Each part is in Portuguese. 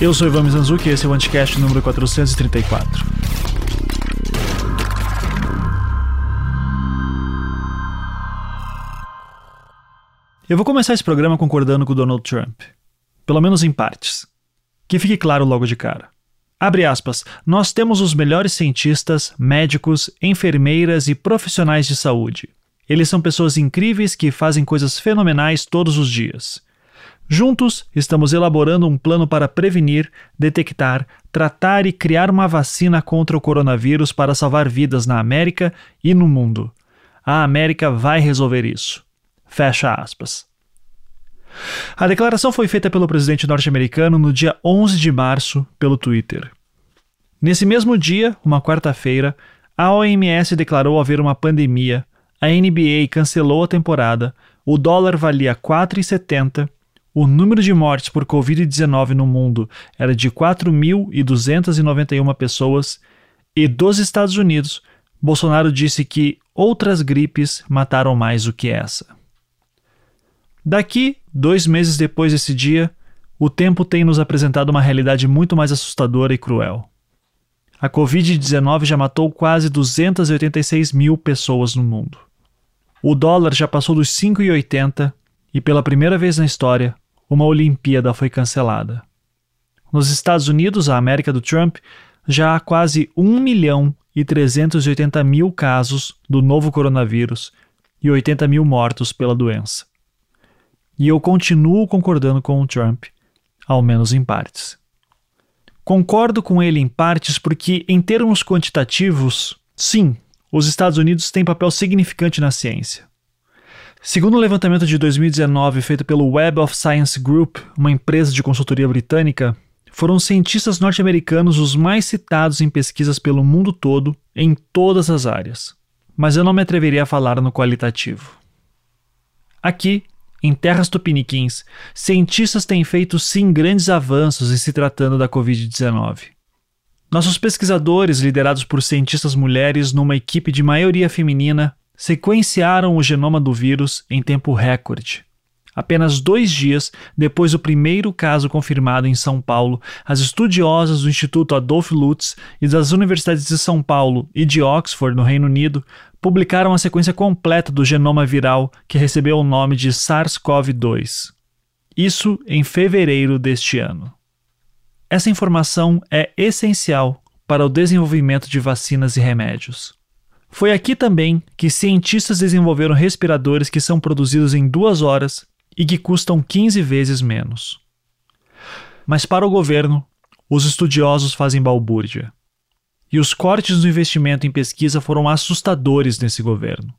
Eu sou Ivan Mizanzuki e esse é o Anticast número 434. Eu vou começar esse programa concordando com o Donald Trump. Pelo menos em partes. Que fique claro logo de cara. Abre aspas. Nós temos os melhores cientistas, médicos, enfermeiras e profissionais de saúde. Eles são pessoas incríveis que fazem coisas fenomenais todos os dias. Juntos, estamos elaborando um plano para prevenir, detectar, tratar e criar uma vacina contra o coronavírus para salvar vidas na América e no mundo. A América vai resolver isso. Fecha aspas. A declaração foi feita pelo presidente norte-americano no dia 11 de março pelo Twitter. Nesse mesmo dia, uma quarta-feira, a OMS declarou haver uma pandemia, a NBA cancelou a temporada, o dólar valia 4,70, o número de mortes por Covid-19 no mundo era de 4.291 pessoas e dos Estados Unidos, Bolsonaro disse que outras gripes mataram mais do que essa. Daqui, dois meses depois desse dia, o tempo tem nos apresentado uma realidade muito mais assustadora e cruel. A Covid-19 já matou quase 286 mil pessoas no mundo. O dólar já passou dos 5,80 e, pela primeira vez na história, uma Olimpíada foi cancelada. Nos Estados Unidos, a América do Trump, já há quase 1 milhão e 380 mil casos do novo coronavírus e 80 mil mortos pela doença. E eu continuo concordando com o Trump, ao menos em partes. Concordo com ele em partes porque, em termos quantitativos, sim, os Estados Unidos têm papel significante na ciência. Segundo o um levantamento de 2019 feito pelo Web of Science Group, uma empresa de consultoria britânica, foram cientistas norte-americanos os mais citados em pesquisas pelo mundo todo, em todas as áreas. Mas eu não me atreveria a falar no qualitativo. Aqui, em terras tupiniquins, cientistas têm feito sim grandes avanços em se tratando da Covid-19. Nossos pesquisadores, liderados por cientistas mulheres numa equipe de maioria feminina, sequenciaram o genoma do vírus em tempo recorde. Apenas dois dias depois do primeiro caso confirmado em São Paulo, as estudiosas do Instituto Adolf Lutz e das universidades de São Paulo e de Oxford, no Reino Unido, publicaram a sequência completa do genoma viral que recebeu o nome de SARS-CoV-2. Isso em fevereiro deste ano. Essa informação é essencial para o desenvolvimento de vacinas e remédios. Foi aqui também que cientistas desenvolveram respiradores que são produzidos em duas horas e que custam 15 vezes menos. Mas para o governo, os estudiosos fazem balbúrdia. E os cortes do investimento em pesquisa foram assustadores nesse governo.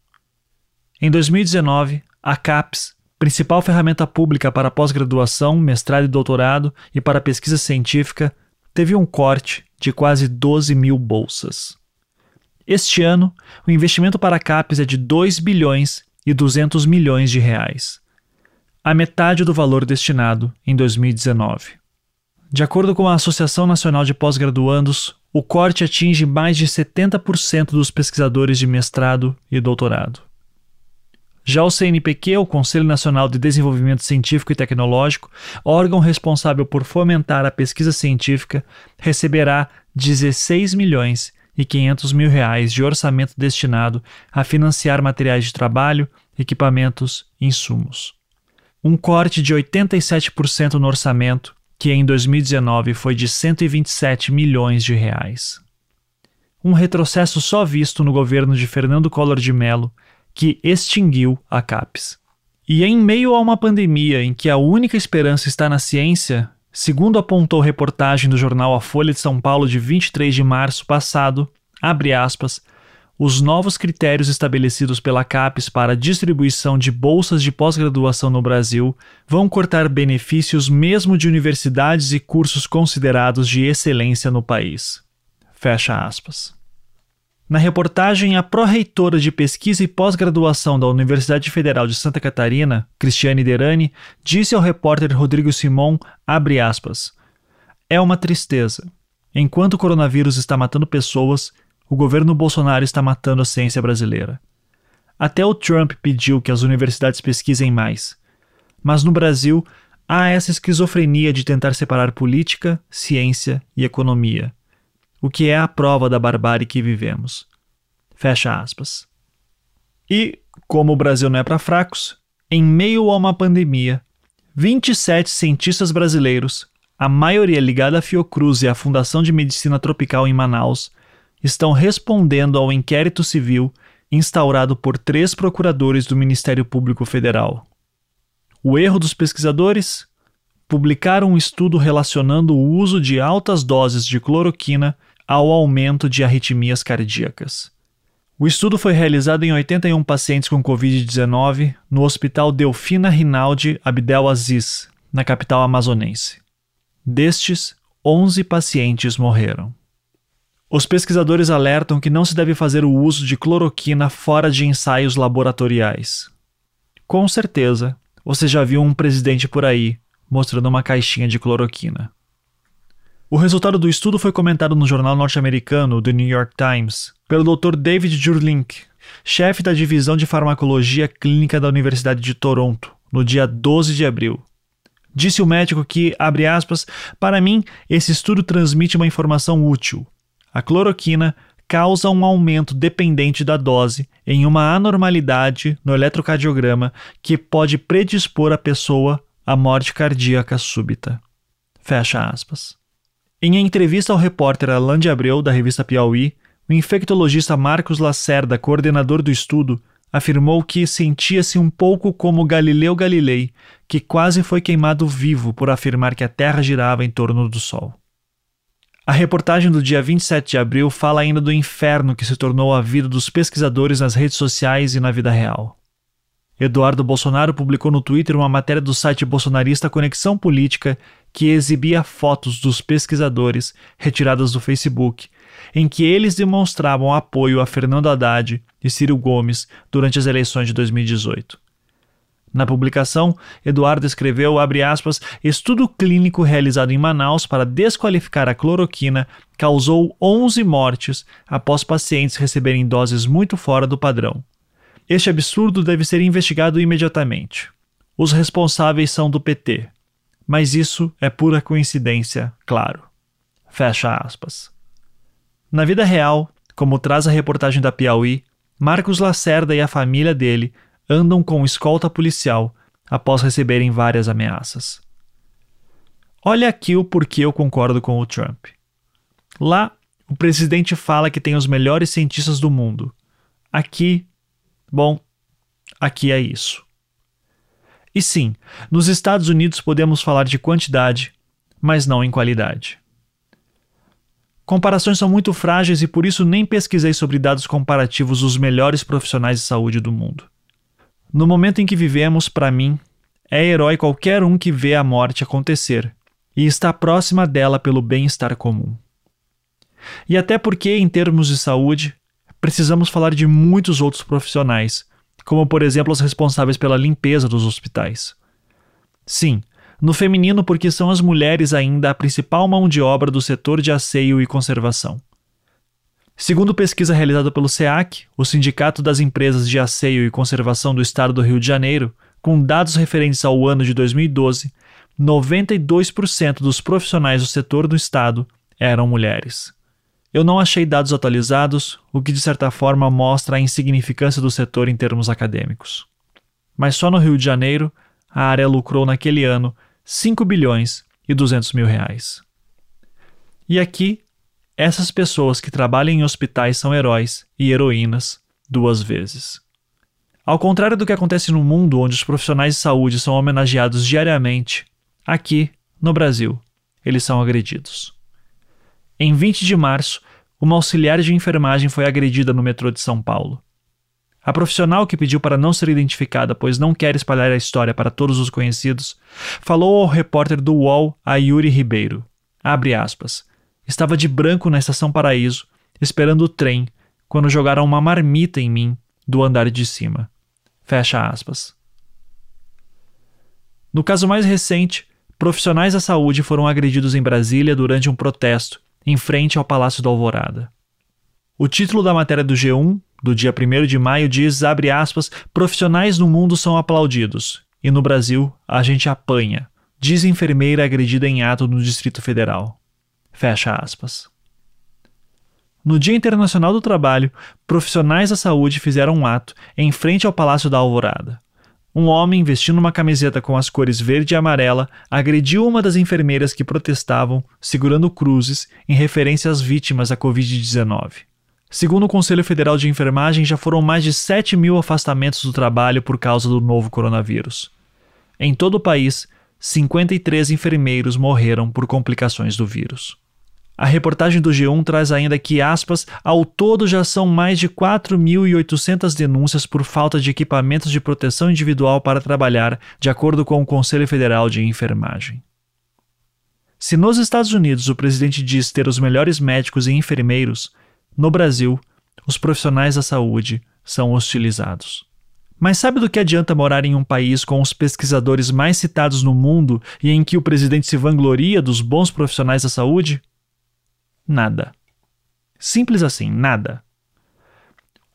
Em 2019, a CAPES, principal ferramenta pública para pós-graduação, mestrado e doutorado e para pesquisa científica, teve um corte de quase 12 mil bolsas. Este ano, o investimento para a CAPES é de 2 bilhões e 200 milhões de reais, a metade do valor destinado em 2019. De acordo com a Associação Nacional de Pós-Graduandos, o corte atinge mais de 70% dos pesquisadores de mestrado e doutorado. Já o CNPq, o Conselho Nacional de Desenvolvimento Científico e Tecnológico, órgão responsável por fomentar a pesquisa científica, receberá 16 milhões e 500 mil reais de orçamento destinado a financiar materiais de trabalho, equipamentos e insumos. Um corte de 87% no orçamento que em 2019 foi de 127 milhões de reais. Um retrocesso só visto no governo de Fernando Collor de Mello, que extinguiu a CAPES. E em meio a uma pandemia em que a única esperança está na ciência, segundo apontou reportagem do jornal A Folha de São Paulo de 23 de março passado, abre aspas, os novos critérios estabelecidos pela CAPES para a distribuição de bolsas de pós-graduação no Brasil vão cortar benefícios mesmo de universidades e cursos considerados de excelência no país. Fecha aspas. Na reportagem, a pró-reitora de pesquisa e pós-graduação da Universidade Federal de Santa Catarina, Cristiane Derani, disse ao repórter Rodrigo Simon, aspas, é uma tristeza. Enquanto o coronavírus está matando pessoas, o governo Bolsonaro está matando a ciência brasileira. Até o Trump pediu que as universidades pesquisem mais. Mas no Brasil, há essa esquizofrenia de tentar separar política, ciência e economia, o que é a prova da barbárie que vivemos. Fecha aspas. E, como o Brasil não é para fracos, em meio a uma pandemia, 27 cientistas brasileiros, a maioria ligada à Fiocruz e à Fundação de Medicina Tropical em Manaus, estão respondendo ao inquérito civil instaurado por três procuradores do Ministério Público Federal. O erro dos pesquisadores? Publicaram um estudo relacionando o uso de altas doses de cloroquina ao aumento de arritmias cardíacas. O estudo foi realizado em 81 pacientes com Covid-19 no Hospital Delfina Rinaldi Abdel Aziz, na capital amazonense. Destes, 11 pacientes morreram. Os pesquisadores alertam que não se deve fazer o uso de cloroquina fora de ensaios laboratoriais. Com certeza, você já viu um presidente por aí mostrando uma caixinha de cloroquina. O resultado do estudo foi comentado no jornal norte-americano The New York Times pelo Dr. David Jurlink, chefe da divisão de farmacologia clínica da Universidade de Toronto, no dia 12 de abril. Disse o médico que, abre aspas, para mim, esse estudo transmite uma informação útil. A cloroquina causa um aumento dependente da dose em uma anormalidade no eletrocardiograma que pode predispor a pessoa à morte cardíaca súbita. Fecha aspas. Em entrevista ao repórter Alain de Abreu, da revista Piauí, o infectologista Marcos Lacerda, coordenador do estudo, afirmou que sentia-se um pouco como Galileu Galilei, que quase foi queimado vivo por afirmar que a Terra girava em torno do Sol. A reportagem do dia 27 de abril fala ainda do inferno que se tornou a vida dos pesquisadores nas redes sociais e na vida real. Eduardo Bolsonaro publicou no Twitter uma matéria do site bolsonarista Conexão Política que exibia fotos dos pesquisadores retiradas do Facebook, em que eles demonstravam apoio a Fernando Haddad e Ciro Gomes durante as eleições de 2018. Na publicação, Eduardo escreveu, aspas, estudo clínico realizado em Manaus para desqualificar a cloroquina causou 11 mortes após pacientes receberem doses muito fora do padrão. Este absurdo deve ser investigado imediatamente. Os responsáveis são do PT. Mas isso é pura coincidência, claro. Fecha aspas. Na vida real, como traz a reportagem da Piauí, Marcos Lacerda e a família dele andam com escolta policial após receberem várias ameaças. Olha aqui o porquê eu concordo com o Trump. Lá, o presidente fala que tem os melhores cientistas do mundo. Aqui, bom, aqui é isso. E sim, nos Estados Unidos podemos falar de quantidade, mas não em qualidade. Comparações são muito frágeis e por isso nem pesquisei sobre dados comparativos dos melhores profissionais de saúde do mundo. No momento em que vivemos, para mim, é herói qualquer um que vê a morte acontecer e está próxima dela pelo bem-estar comum. E até porque, em termos de saúde, precisamos falar de muitos outros profissionais, como por exemplo os responsáveis pela limpeza dos hospitais. Sim, no feminino, porque são as mulheres ainda a principal mão de obra do setor de asseio e conservação. Segundo pesquisa realizada pelo SEAC, o Sindicato das Empresas de Asseio e Conservação do Estado do Rio de Janeiro, com dados referentes ao ano de 2012, 92% dos profissionais do setor do Estado eram mulheres. Eu não achei dados atualizados, o que de certa forma mostra a insignificância do setor em termos acadêmicos. Mas só no Rio de Janeiro, a área lucrou naquele ano 5 bilhões e 200 mil reais. E aqui essas pessoas que trabalham em hospitais são heróis e heroínas duas vezes. Ao contrário do que acontece no mundo onde os profissionais de saúde são homenageados diariamente, aqui, no Brasil, eles são agredidos. Em 20 de março, uma auxiliar de enfermagem foi agredida no metrô de São Paulo. A profissional que pediu para não ser identificada, pois não quer espalhar a história para todos os conhecidos, falou ao repórter do UOL, a Yuri Ribeiro. Abre aspas. Estava de branco na estação Paraíso, esperando o trem, quando jogaram uma marmita em mim do andar de cima. Fecha aspas. No caso mais recente, profissionais da saúde foram agredidos em Brasília durante um protesto em frente ao Palácio da Alvorada. O título da matéria do G1, do dia 1 de maio, diz, abre aspas, profissionais no mundo são aplaudidos, e no Brasil a gente apanha, diz enfermeira agredida em ato no Distrito Federal. Fecha aspas. No Dia Internacional do Trabalho, profissionais da saúde fizeram um ato em frente ao Palácio da Alvorada. Um homem vestindo uma camiseta com as cores verde e amarela agrediu uma das enfermeiras que protestavam, segurando cruzes, em referência às vítimas da Covid-19. Segundo o Conselho Federal de Enfermagem, já foram mais de 7 mil afastamentos do trabalho por causa do novo coronavírus. Em todo o país, 53 enfermeiros morreram por complicações do vírus. A reportagem do G1 traz ainda que, aspas, ao todo já são mais de 4.800 denúncias por falta de equipamentos de proteção individual para trabalhar, de acordo com o Conselho Federal de Enfermagem. Se nos Estados Unidos o presidente diz ter os melhores médicos e enfermeiros, no Brasil, os profissionais da saúde são hostilizados. Mas sabe do que adianta morar em um país com os pesquisadores mais citados no mundo e em que o presidente se vangloria dos bons profissionais da saúde? Nada. Simples assim, nada.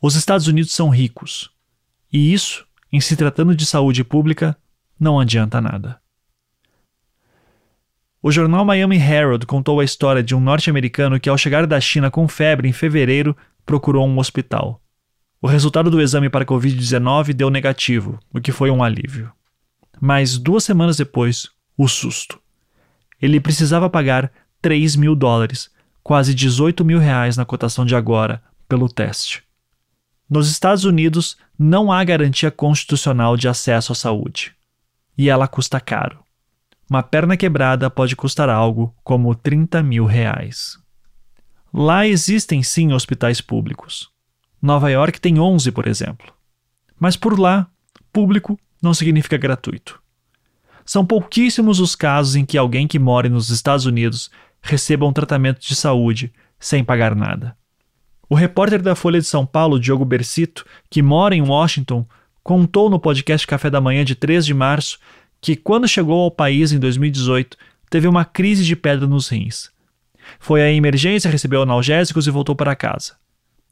Os Estados Unidos são ricos. E isso, em se tratando de saúde pública, não adianta nada. O jornal Miami Herald contou a história de um norte-americano que, ao chegar da China com febre em fevereiro, procurou um hospital. O resultado do exame para Covid-19 deu negativo, o que foi um alívio. Mas duas semanas depois, o susto. Ele precisava pagar 3 mil dólares quase 18 mil reais na cotação de agora pelo teste. Nos Estados Unidos, não há garantia constitucional de acesso à saúde. E ela custa caro. Uma perna quebrada pode custar algo como 30 mil reais. Lá existem sim hospitais públicos. Nova York tem 11, por exemplo. Mas por lá, público não significa gratuito. São pouquíssimos os casos em que alguém que mora nos Estados Unidos receba um tratamento de saúde sem pagar nada. O repórter da Folha de São Paulo, Diogo Bercito, que mora em Washington, contou no podcast Café da Manhã de 3 de março que, quando chegou ao país em 2018, teve uma crise de pedra nos rins. Foi à emergência, recebeu analgésicos e voltou para casa.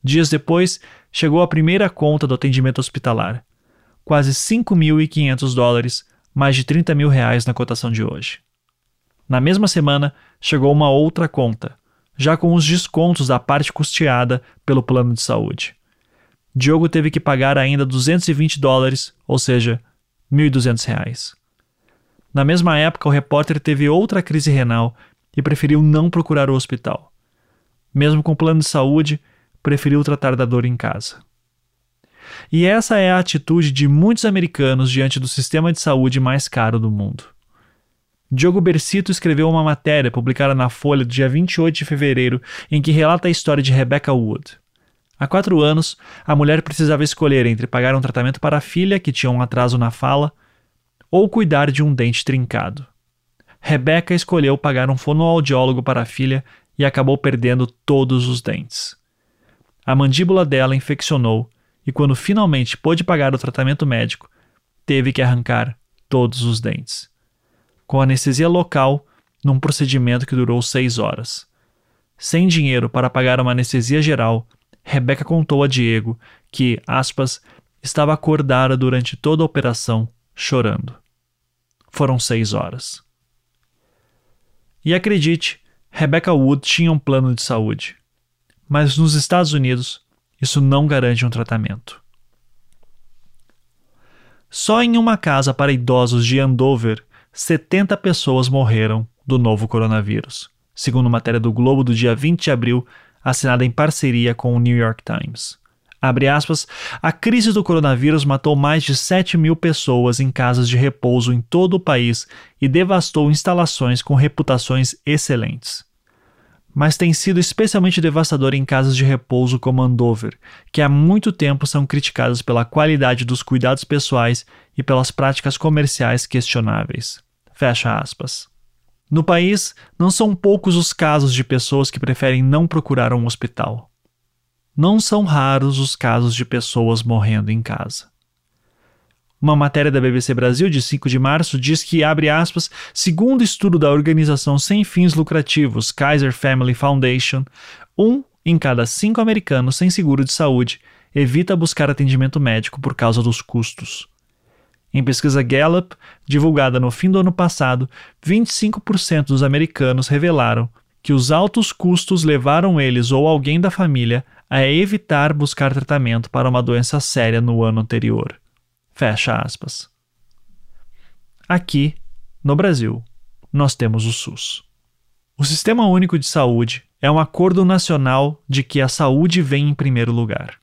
Dias depois, chegou a primeira conta do atendimento hospitalar. Quase 5.500 dólares, mais de 30 mil reais na cotação de hoje. Na mesma semana, chegou uma outra conta, já com os descontos da parte custeada pelo plano de saúde. Diogo teve que pagar ainda 220 dólares, ou seja, 1.200 reais. Na mesma época, o repórter teve outra crise renal e preferiu não procurar o hospital. Mesmo com plano de saúde, preferiu tratar da dor em casa. E essa é a atitude de muitos americanos diante do sistema de saúde mais caro do mundo. Diogo Bercito escreveu uma matéria publicada na Folha do dia 28 de fevereiro em que relata a história de Rebecca Wood. Há quatro anos, a mulher precisava escolher entre pagar um tratamento para a filha, que tinha um atraso na fala, ou cuidar de um dente trincado. Rebecca escolheu pagar um fonoaudiólogo para a filha e acabou perdendo todos os dentes. A mandíbula dela infeccionou e, quando finalmente pôde pagar o tratamento médico, teve que arrancar todos os dentes com anestesia local, num procedimento que durou seis horas. Sem dinheiro para pagar uma anestesia geral, Rebeca contou a Diego que, aspas, estava acordada durante toda a operação, chorando. Foram seis horas. E acredite, Rebecca Wood tinha um plano de saúde. Mas nos Estados Unidos, isso não garante um tratamento. Só em uma casa para idosos de Andover 70 pessoas morreram do novo coronavírus, segundo matéria do Globo do dia 20 de abril, assinada em parceria com o New York Times. Abre aspas, a crise do coronavírus matou mais de 7 mil pessoas em casas de repouso em todo o país e devastou instalações com reputações excelentes mas tem sido especialmente devastador em casas de repouso como Andover, que há muito tempo são criticadas pela qualidade dos cuidados pessoais e pelas práticas comerciais questionáveis. Fecha aspas. No país, não são poucos os casos de pessoas que preferem não procurar um hospital. Não são raros os casos de pessoas morrendo em casa. Uma matéria da BBC Brasil de 5 de março diz que, abre aspas, segundo estudo da organização sem fins lucrativos Kaiser Family Foundation, um em cada cinco americanos sem seguro de saúde evita buscar atendimento médico por causa dos custos. Em pesquisa Gallup, divulgada no fim do ano passado, 25% dos americanos revelaram que os altos custos levaram eles ou alguém da família a evitar buscar tratamento para uma doença séria no ano anterior. Fecha aspas. Aqui, no Brasil, nós temos o SUS. O Sistema Único de Saúde é um acordo nacional de que a saúde vem em primeiro lugar.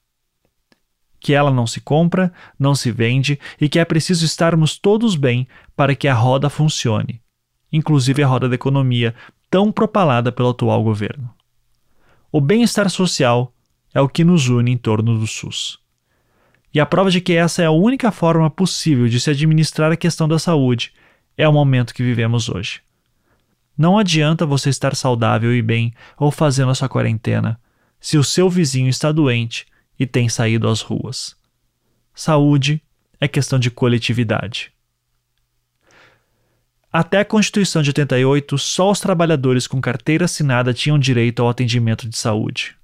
Que ela não se compra, não se vende e que é preciso estarmos todos bem para que a roda funcione, inclusive a roda da economia tão propalada pelo atual governo. O bem-estar social é o que nos une em torno do SUS. E a prova de que essa é a única forma possível de se administrar a questão da saúde é o momento que vivemos hoje. Não adianta você estar saudável e bem ou fazendo a sua quarentena se o seu vizinho está doente e tem saído às ruas. Saúde é questão de coletividade. Até a Constituição de 88, só os trabalhadores com carteira assinada tinham direito ao atendimento de saúde.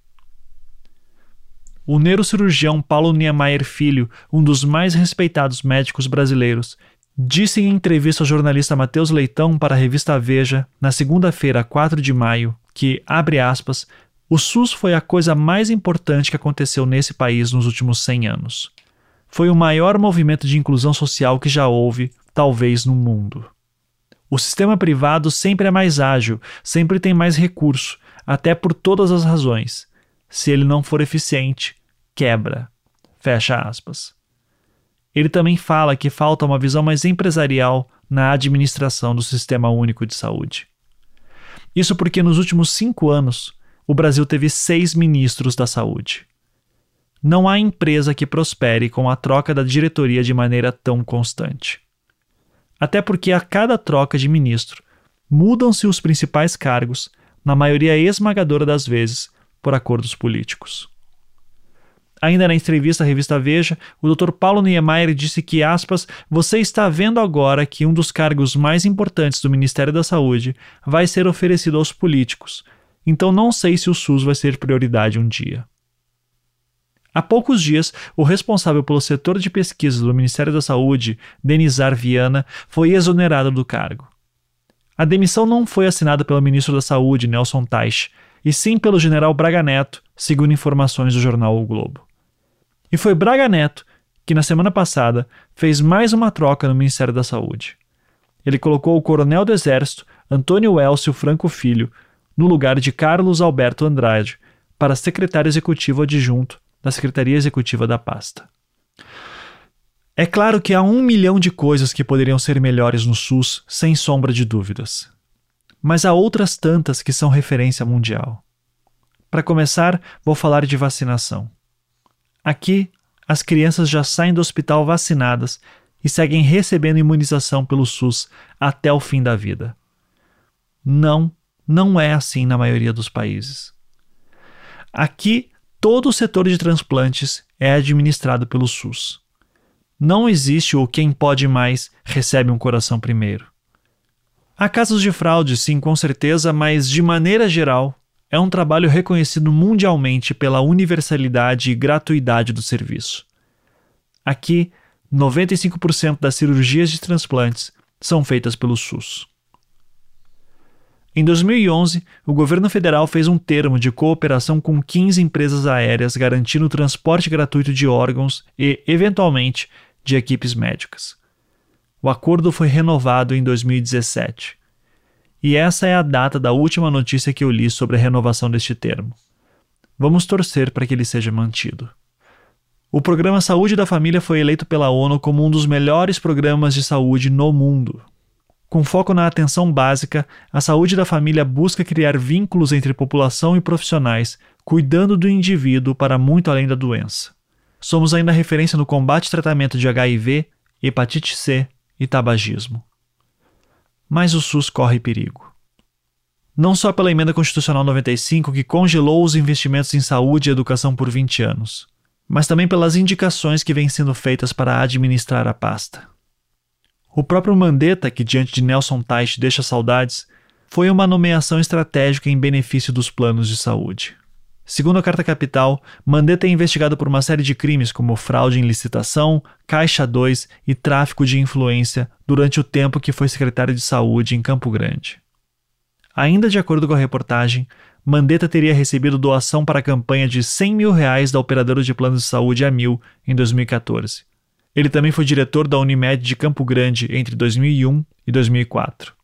O neurocirurgião Paulo Niemeyer Filho, um dos mais respeitados médicos brasileiros, Disse em entrevista ao jornalista Matheus Leitão para a revista Veja, na segunda-feira, 4 de maio, que, abre aspas, o SUS foi a coisa mais importante que aconteceu nesse país nos últimos 100 anos. Foi o maior movimento de inclusão social que já houve, talvez, no mundo. O sistema privado sempre é mais ágil, sempre tem mais recurso, até por todas as razões. Se ele não for eficiente, quebra. Fecha aspas. Ele também fala que falta uma visão mais empresarial na administração do Sistema Único de Saúde. Isso porque nos últimos cinco anos, o Brasil teve seis ministros da saúde. Não há empresa que prospere com a troca da diretoria de maneira tão constante. Até porque a cada troca de ministro, mudam-se os principais cargos, na maioria esmagadora das vezes, por acordos políticos. Ainda na entrevista à revista Veja, o Dr. Paulo Niemeyer disse que, aspas, você está vendo agora que um dos cargos mais importantes do Ministério da Saúde vai ser oferecido aos políticos, então não sei se o SUS vai ser prioridade um dia. Há poucos dias, o responsável pelo setor de pesquisa do Ministério da Saúde, Denizar Viana, foi exonerado do cargo. A demissão não foi assinada pelo ministro da Saúde, Nelson Teich, e sim pelo general Braga Neto, segundo informações do jornal O Globo. E foi Braga Neto que, na semana passada, fez mais uma troca no Ministério da Saúde. Ele colocou o coronel do Exército, Antônio Elcio Franco Filho, no lugar de Carlos Alberto Andrade, para secretário executivo adjunto da Secretaria Executiva da pasta. É claro que há um milhão de coisas que poderiam ser melhores no SUS, sem sombra de dúvidas. Mas há outras tantas que são referência mundial. Para começar, vou falar de vacinação. Aqui, as crianças já saem do hospital vacinadas e seguem recebendo imunização pelo SUS até o fim da vida. Não, não é assim na maioria dos países. Aqui, todo o setor de transplantes é administrado pelo SUS. Não existe o quem pode mais recebe um coração primeiro. Há casos de fraude, sim, com certeza, mas de maneira geral, é um trabalho reconhecido mundialmente pela universalidade e gratuidade do serviço. Aqui, 95% das cirurgias de transplantes são feitas pelo SUS. Em 2011, o governo federal fez um termo de cooperação com 15 empresas aéreas garantindo o transporte gratuito de órgãos e, eventualmente, de equipes médicas. O acordo foi renovado em 2017 e essa é a data da última notícia que eu li sobre a renovação deste termo. Vamos torcer para que ele seja mantido. O programa Saúde da Família foi eleito pela ONU como um dos melhores programas de saúde no mundo. Com foco na atenção básica, a saúde da família busca criar vínculos entre população e profissionais, cuidando do indivíduo para muito além da doença. Somos ainda referência no combate e tratamento de HIV, hepatite C e tabagismo mas o SUS corre perigo. Não só pela Emenda Constitucional 95, que congelou os investimentos em saúde e educação por 20 anos, mas também pelas indicações que vêm sendo feitas para administrar a pasta. O próprio Mandetta, que diante de Nelson Teich deixa saudades, foi uma nomeação estratégica em benefício dos planos de saúde. Segundo a Carta Capital, Mandetta é investigado por uma série de crimes como fraude em licitação, Caixa 2 e tráfico de influência durante o tempo que foi secretário de Saúde em Campo Grande. Ainda de acordo com a reportagem, Mandetta teria recebido doação para a campanha de 100 mil reais da operadora de planos de saúde a Mil em 2014. Ele também foi diretor da Unimed de Campo Grande entre 2001 e 2004.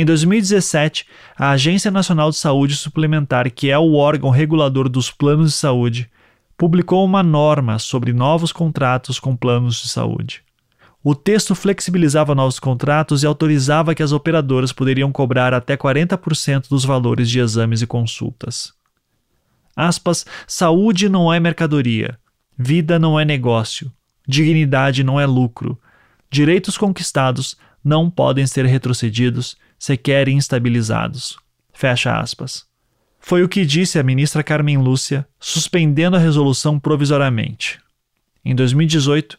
Em 2017, a Agência Nacional de Saúde Suplementar, que é o órgão regulador dos planos de saúde, publicou uma norma sobre novos contratos com planos de saúde. O texto flexibilizava novos contratos e autorizava que as operadoras poderiam cobrar até 40% dos valores de exames e consultas. Aspas, saúde não é mercadoria, vida não é negócio, dignidade não é lucro, direitos conquistados não podem ser retrocedidos sequer instabilizados. Fecha aspas. Foi o que disse a ministra Carmen Lúcia, suspendendo a resolução provisoriamente. Em 2018,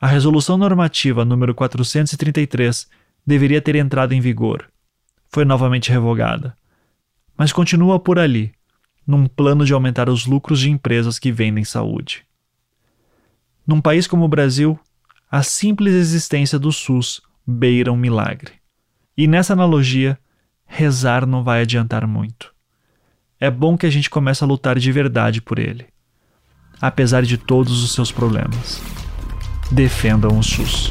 a resolução normativa número 433 deveria ter entrado em vigor. Foi novamente revogada. Mas continua por ali, num plano de aumentar os lucros de empresas que vendem saúde. Num país como o Brasil, a simples existência do SUS beira um milagre. E nessa analogia, rezar não vai adiantar muito. É bom que a gente comece a lutar de verdade por ele, apesar de todos os seus problemas. Defendam o SUS.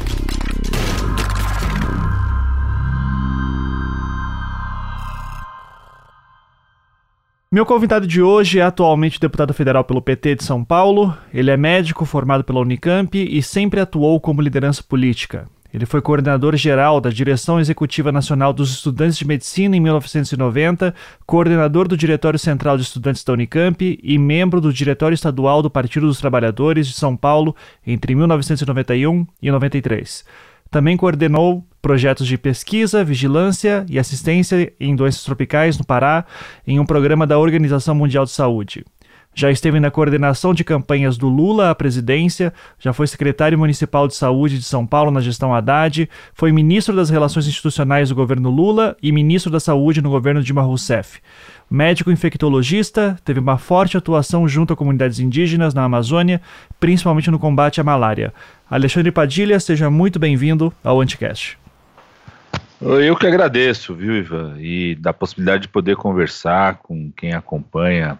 Meu convidado de hoje é atualmente deputado federal pelo PT de São Paulo. Ele é médico formado pela Unicamp e sempre atuou como liderança política. Ele foi coordenador geral da Direção Executiva Nacional dos Estudantes de Medicina em 1990, coordenador do Diretório Central de Estudantes da Unicamp e membro do Diretório Estadual do Partido dos Trabalhadores de São Paulo entre 1991 e 93. Também coordenou projetos de pesquisa, vigilância e assistência em doenças tropicais no Pará em um programa da Organização Mundial de Saúde. Já esteve na coordenação de campanhas do Lula à presidência, já foi secretário municipal de saúde de São Paulo na gestão Haddad, foi ministro das Relações Institucionais do governo Lula e ministro da Saúde no governo Dilma Rousseff. Médico infectologista, teve uma forte atuação junto a comunidades indígenas na Amazônia, principalmente no combate à malária. Alexandre Padilha, seja muito bem-vindo ao Anticast. Eu que agradeço, viu, Ivan, e da possibilidade de poder conversar com quem acompanha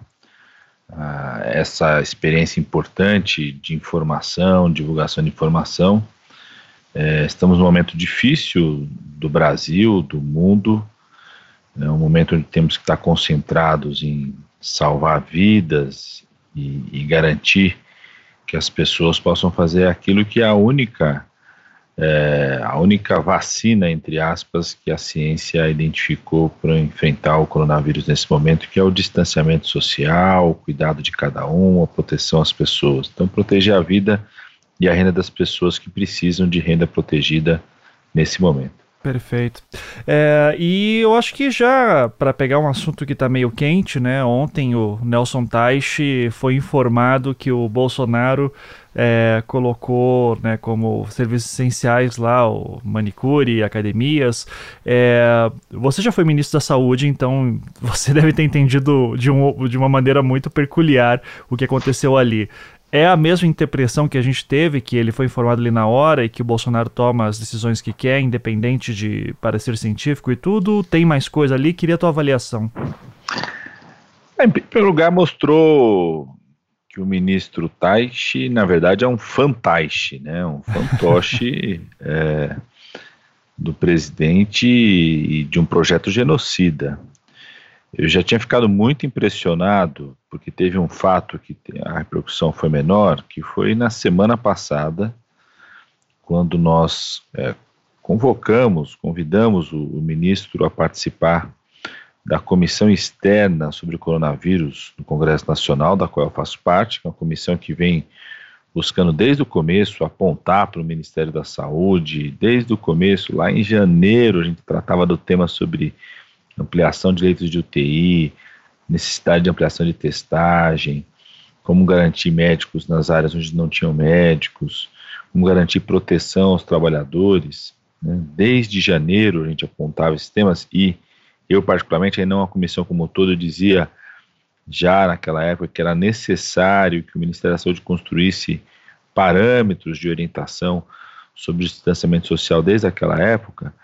uh, essa experiência importante de informação, divulgação de informação. É, estamos num momento difícil do Brasil, do mundo, é um momento onde temos que estar concentrados em salvar vidas e, e garantir que as pessoas possam fazer aquilo que é a única é, a única vacina, entre aspas, que a ciência identificou para enfrentar o coronavírus nesse momento, que é o distanciamento social, o cuidado de cada um, a proteção às pessoas. Então, proteger a vida e a renda das pessoas que precisam de renda protegida nesse momento. Perfeito. É, e eu acho que já, para pegar um assunto que está meio quente, né? Ontem o Nelson Teich foi informado que o Bolsonaro é, colocou né, como serviços essenciais lá o manicure, academias. É, você já foi ministro da Saúde, então você deve ter entendido de, um, de uma maneira muito peculiar o que aconteceu ali é a mesma interpretação que a gente teve, que ele foi informado ali na hora e que o Bolsonaro toma as decisões que quer, independente de parecer científico e tudo? Tem mais coisa ali? Queria a tua avaliação. Em primeiro lugar, mostrou que o ministro Taishi, na verdade, é um fantoche, né? Um fantoche é, do presidente e de um projeto genocida. Eu já tinha ficado muito impressionado, porque teve um fato que a repercussão foi menor, que foi na semana passada, quando nós é, convocamos, convidamos o, o, ministro a participar da comissão externa sobre o coronavírus no Congresso Nacional, da qual eu faço parte, que é uma comissão que vem buscando desde o começo apontar para o Ministério da Saúde, desde o começo, lá em janeiro, a gente tratava do tema sobre ampliação de leitos de UTI, necessidade de ampliação de testagem, como garantir médicos nas áreas onde não tinham médicos, como garantir proteção aos trabalhadores. Né? Desde janeiro a gente apontava esses temas e eu particularmente, aí não a comissão como todo, dizia já naquela época que era necessário que o Ministério da Saúde construísse parâmetros de orientação sobre o distanciamento social desde aquela época,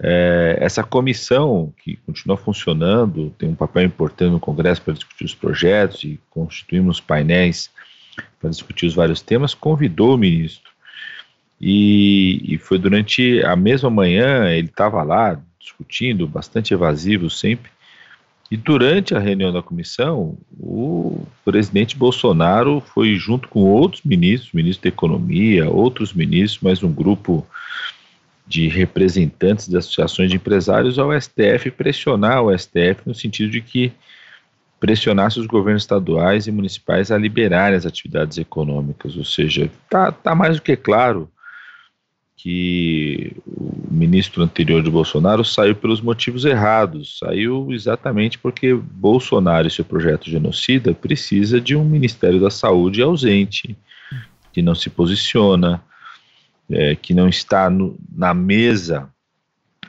é, essa comissão, que continua funcionando, tem um papel importante no Congresso para discutir os projetos e constituímos painéis para discutir os vários temas, convidou o ministro. E, e foi durante a mesma manhã, ele estava lá discutindo, bastante evasivo sempre, e durante a reunião da comissão, o presidente Bolsonaro foi junto com outros ministros, ministro da Economia, outros ministros, mais um grupo de representantes de associações de empresários ao STF pressionar o STF no sentido de que pressionasse os governos estaduais e municipais a liberarem as atividades econômicas. Ou seja, está tá mais do que claro que o ministro anterior de Bolsonaro saiu pelos motivos errados. Saiu exatamente porque Bolsonaro e seu projeto genocida precisa de um Ministério da Saúde ausente, que não se posiciona, é, que não está no, na mesa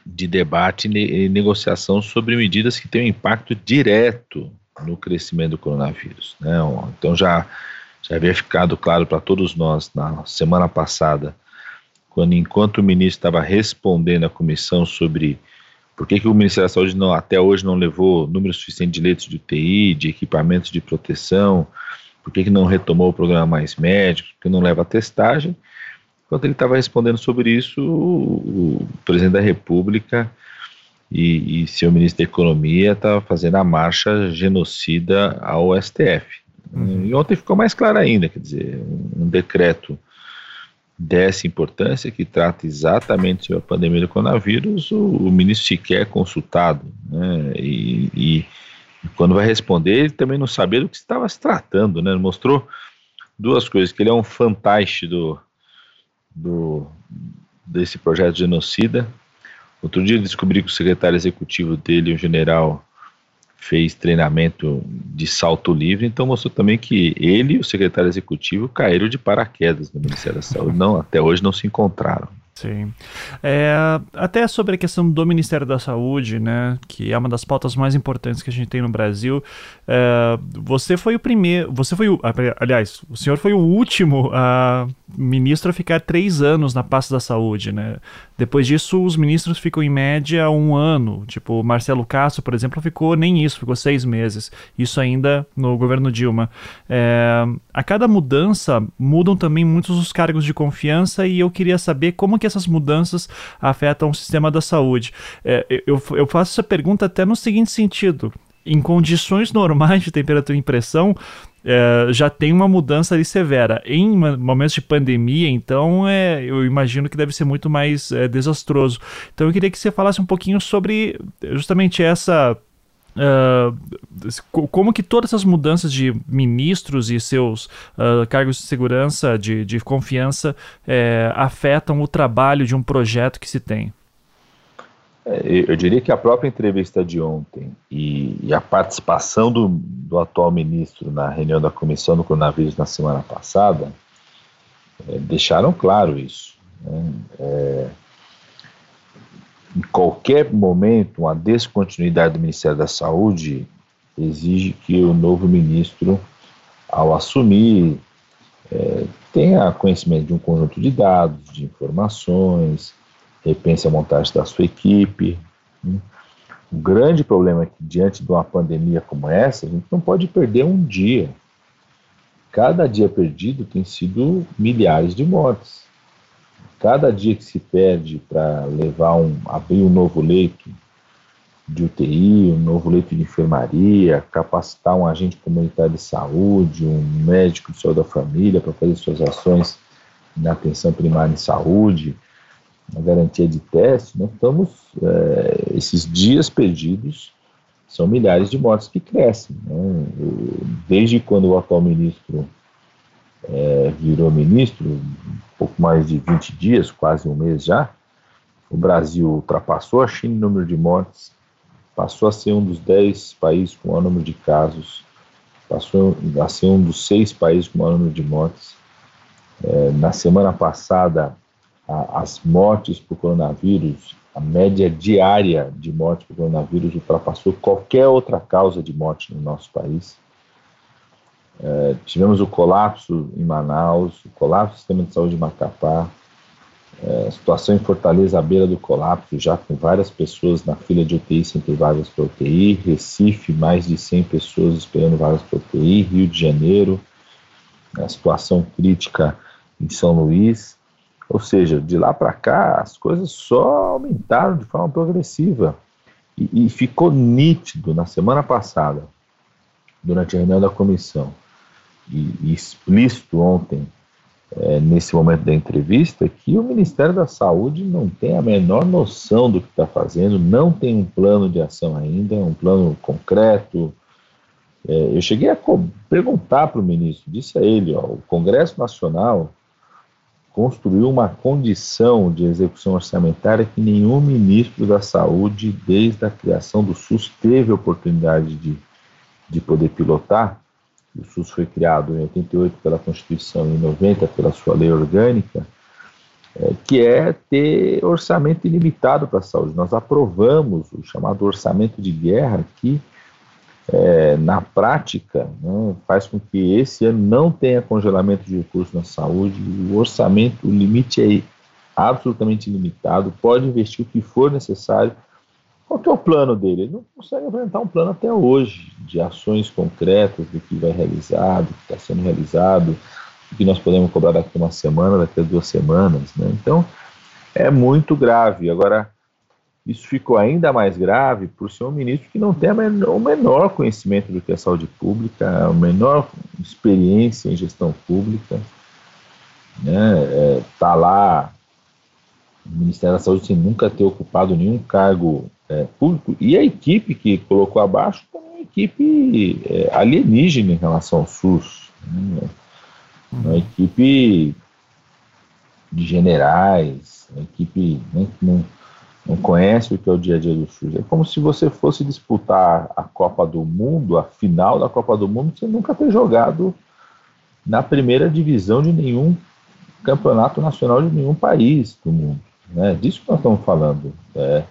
de debate e negociação sobre medidas que têm um impacto direto no crescimento do coronavírus. Né? Então já, já havia ficado claro para todos nós na semana passada, quando enquanto o ministro estava respondendo à comissão sobre por que, que o Ministério da Saúde não, até hoje não levou número suficiente de leitos de UTI, de equipamentos de proteção, por que, que não retomou o programa Mais Médicos, por que não leva a testagem, Enquanto ele estava respondendo sobre isso, o, presidente da República e, e, seu ministro da Economia estava fazendo a marcha genocida ao STF. Uhum. E ontem ficou mais claro ainda, quer dizer, um, um decreto dessa importância, que trata exatamente sobre a pandemia do coronavírus, o, o ministro sequer é consultado. Né, e, e, quando vai responder, ele também não sabia do que estava se tratando. Né, mostrou duas coisas, que ele é um fantástico do, do, desse projeto genocida. Outro dia descobri que o secretário executivo dele, o general, fez treinamento de salto livre, então mostrou também que ele e o secretário executivo caíram de paraquedas no Ministério da Saúde. Não, até hoje não se encontraram. Sim. É, até sobre a questão do Ministério da Saúde, né, que é uma das pautas mais importantes que a gente tem no Brasil. É, você foi o primeiro, você foi o, aliás, o senhor foi o último uh, ministro a ficar três anos na pasta da saúde, né? Depois disso, os ministros ficam em média um ano. Tipo, Marcelo Castro, por exemplo, ficou nem isso, ficou seis meses. Isso ainda no governo Dilma. É, a cada mudança mudam também muitos os cargos de confiança e eu queria saber como que essas mudanças afetam o sistema da saúde. É, eu, eu faço essa pergunta até no seguinte sentido: em condições normais de temperatura e pressão, é, já tem uma mudança ali severa. Em momentos de pandemia, então, é, eu imagino que deve ser muito mais é, desastroso. Então, eu queria que você falasse um pouquinho sobre justamente essa Uh, como que todas essas mudanças de ministros e seus uh, cargos de segurança, de, de confiança, é, afetam o trabalho de um projeto que se tem? É, eu diria que a própria entrevista de ontem e, e a participação do, do, atual ministro na reunião da comissão do coronavírus na semana passada é, deixaram claro isso. Né? É, em qualquer momento, uma descontinuidade do Ministério da Saúde exige que o novo ministro, ao assumir, é, tenha conhecimento de um conjunto de dados, de informações, repense a montagem da sua equipe. Né? O grande problema é que, diante de uma pandemia como essa, a gente não pode perder um dia. Cada dia perdido tem sido milhares de mortes. Cada dia que se perde para levar um, abrir um novo leito de UTI, um novo leito de enfermaria, capacitar um agente comunitário de saúde, um médico de saúde da família para fazer suas ações na atenção primária em saúde, a garantia de teste, nós estamos, é, esses dias perdidos são milhares de mortes que crescem. Né? Desde quando o atual ministro é, virou ministro, pouco mais de 20 dias, quase um mês já, o Brasil ultrapassou a China em número de mortes, passou a ser um dos 10 países com o maior número de casos, passou a ser um dos seis países com o maior número de mortes. É, na semana passada, a, as mortes por coronavírus, a média diária de mortes por coronavírus ultrapassou qualquer outra causa de morte no nosso país. É, tivemos o colapso em Manaus, o colapso do sistema de saúde de Macapá, é, situação em Fortaleza à beira do colapso, já com várias pessoas na fila de UTI sem ter vagas para UTI, Recife, mais de 100 pessoas esperando vagas para UTI, Rio de Janeiro, a situação crítica em São Luís, ou seja, de lá para cá as coisas só aumentaram de forma progressiva. E, e ficou nítido na semana passada, durante a reunião da comissão, e, e explícito ontem é, nesse momento da entrevista que o Ministério da Saúde não tem a menor noção do que está fazendo, não tem um plano de ação ainda, um plano concreto. É, eu cheguei a perguntar para o ministro, disse a ele, ó, o Congresso Nacional construiu uma condição de execução orçamentária que nenhum ministro da Saúde, desde a criação do SUS, teve oportunidade de, de poder pilotar, o SUS foi criado em 88 pela Constituição e em 90 pela sua lei orgânica, é, que é ter orçamento ilimitado para a saúde. Nós aprovamos o chamado orçamento de guerra, que é, na prática né, faz com que esse ano não tenha congelamento de recursos na saúde. O orçamento, o limite é absolutamente ilimitado, pode investir o que for necessário qual que é o plano dele? Ele não consegue apresentar um plano até hoje de ações concretas do que vai realizar, do que está sendo realizado, do que nós podemos cobrar daqui uma semana, daqui a duas semanas. Né? Então, é muito grave. Agora, isso ficou ainda mais grave por ser um ministro que não tem o menor conhecimento do que é saúde pública, a menor experiência em gestão pública. Está né? é, tá lá no Ministério da Saúde sem nunca ter ocupado nenhum cargo é, público, e a equipe que colocou abaixo também é uma equipe é, alienígena em relação ao SUS. Né? Uma equipe de generais, uma equipe né, que não, não conhece o que é o dia a dia do SUS. É como se você fosse disputar a Copa do Mundo, a final da Copa do Mundo, sem nunca ter jogado na primeira divisão de nenhum campeonato nacional de nenhum país do mundo. Né? Disso que nós estamos falando. É,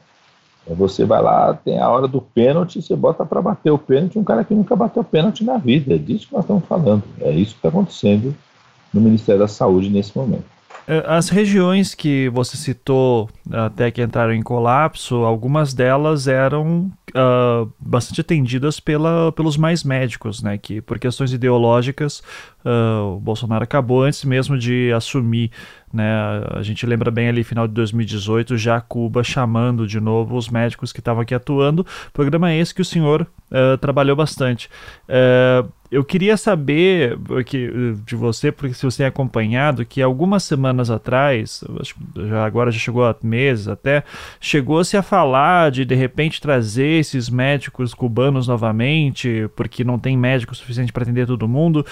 é você vai lá, tem a hora do pênalti, você bota para bater o pênalti um cara que nunca bateu pênalti na vida. É disso que nós estamos falando. É isso que está acontecendo no Ministério da Saúde nesse momento. É, as regiões que você citou até que entraram em colapso, algumas delas eram uh, bastante atendidas pela, pelos mais médicos, né? Que por questões ideológicas uh, o Bolsonaro acabou antes mesmo de assumir né? A gente lembra bem ali, final de 2018, já Cuba chamando de novo os médicos que estavam aqui atuando. Programa esse que o senhor uh, trabalhou bastante. Uh, eu queria saber de você, porque se você tem acompanhado, que algumas semanas atrás, já, agora já chegou a meses até, chegou-se a falar de de repente trazer esses médicos cubanos novamente, porque não tem médico suficiente para atender todo mundo.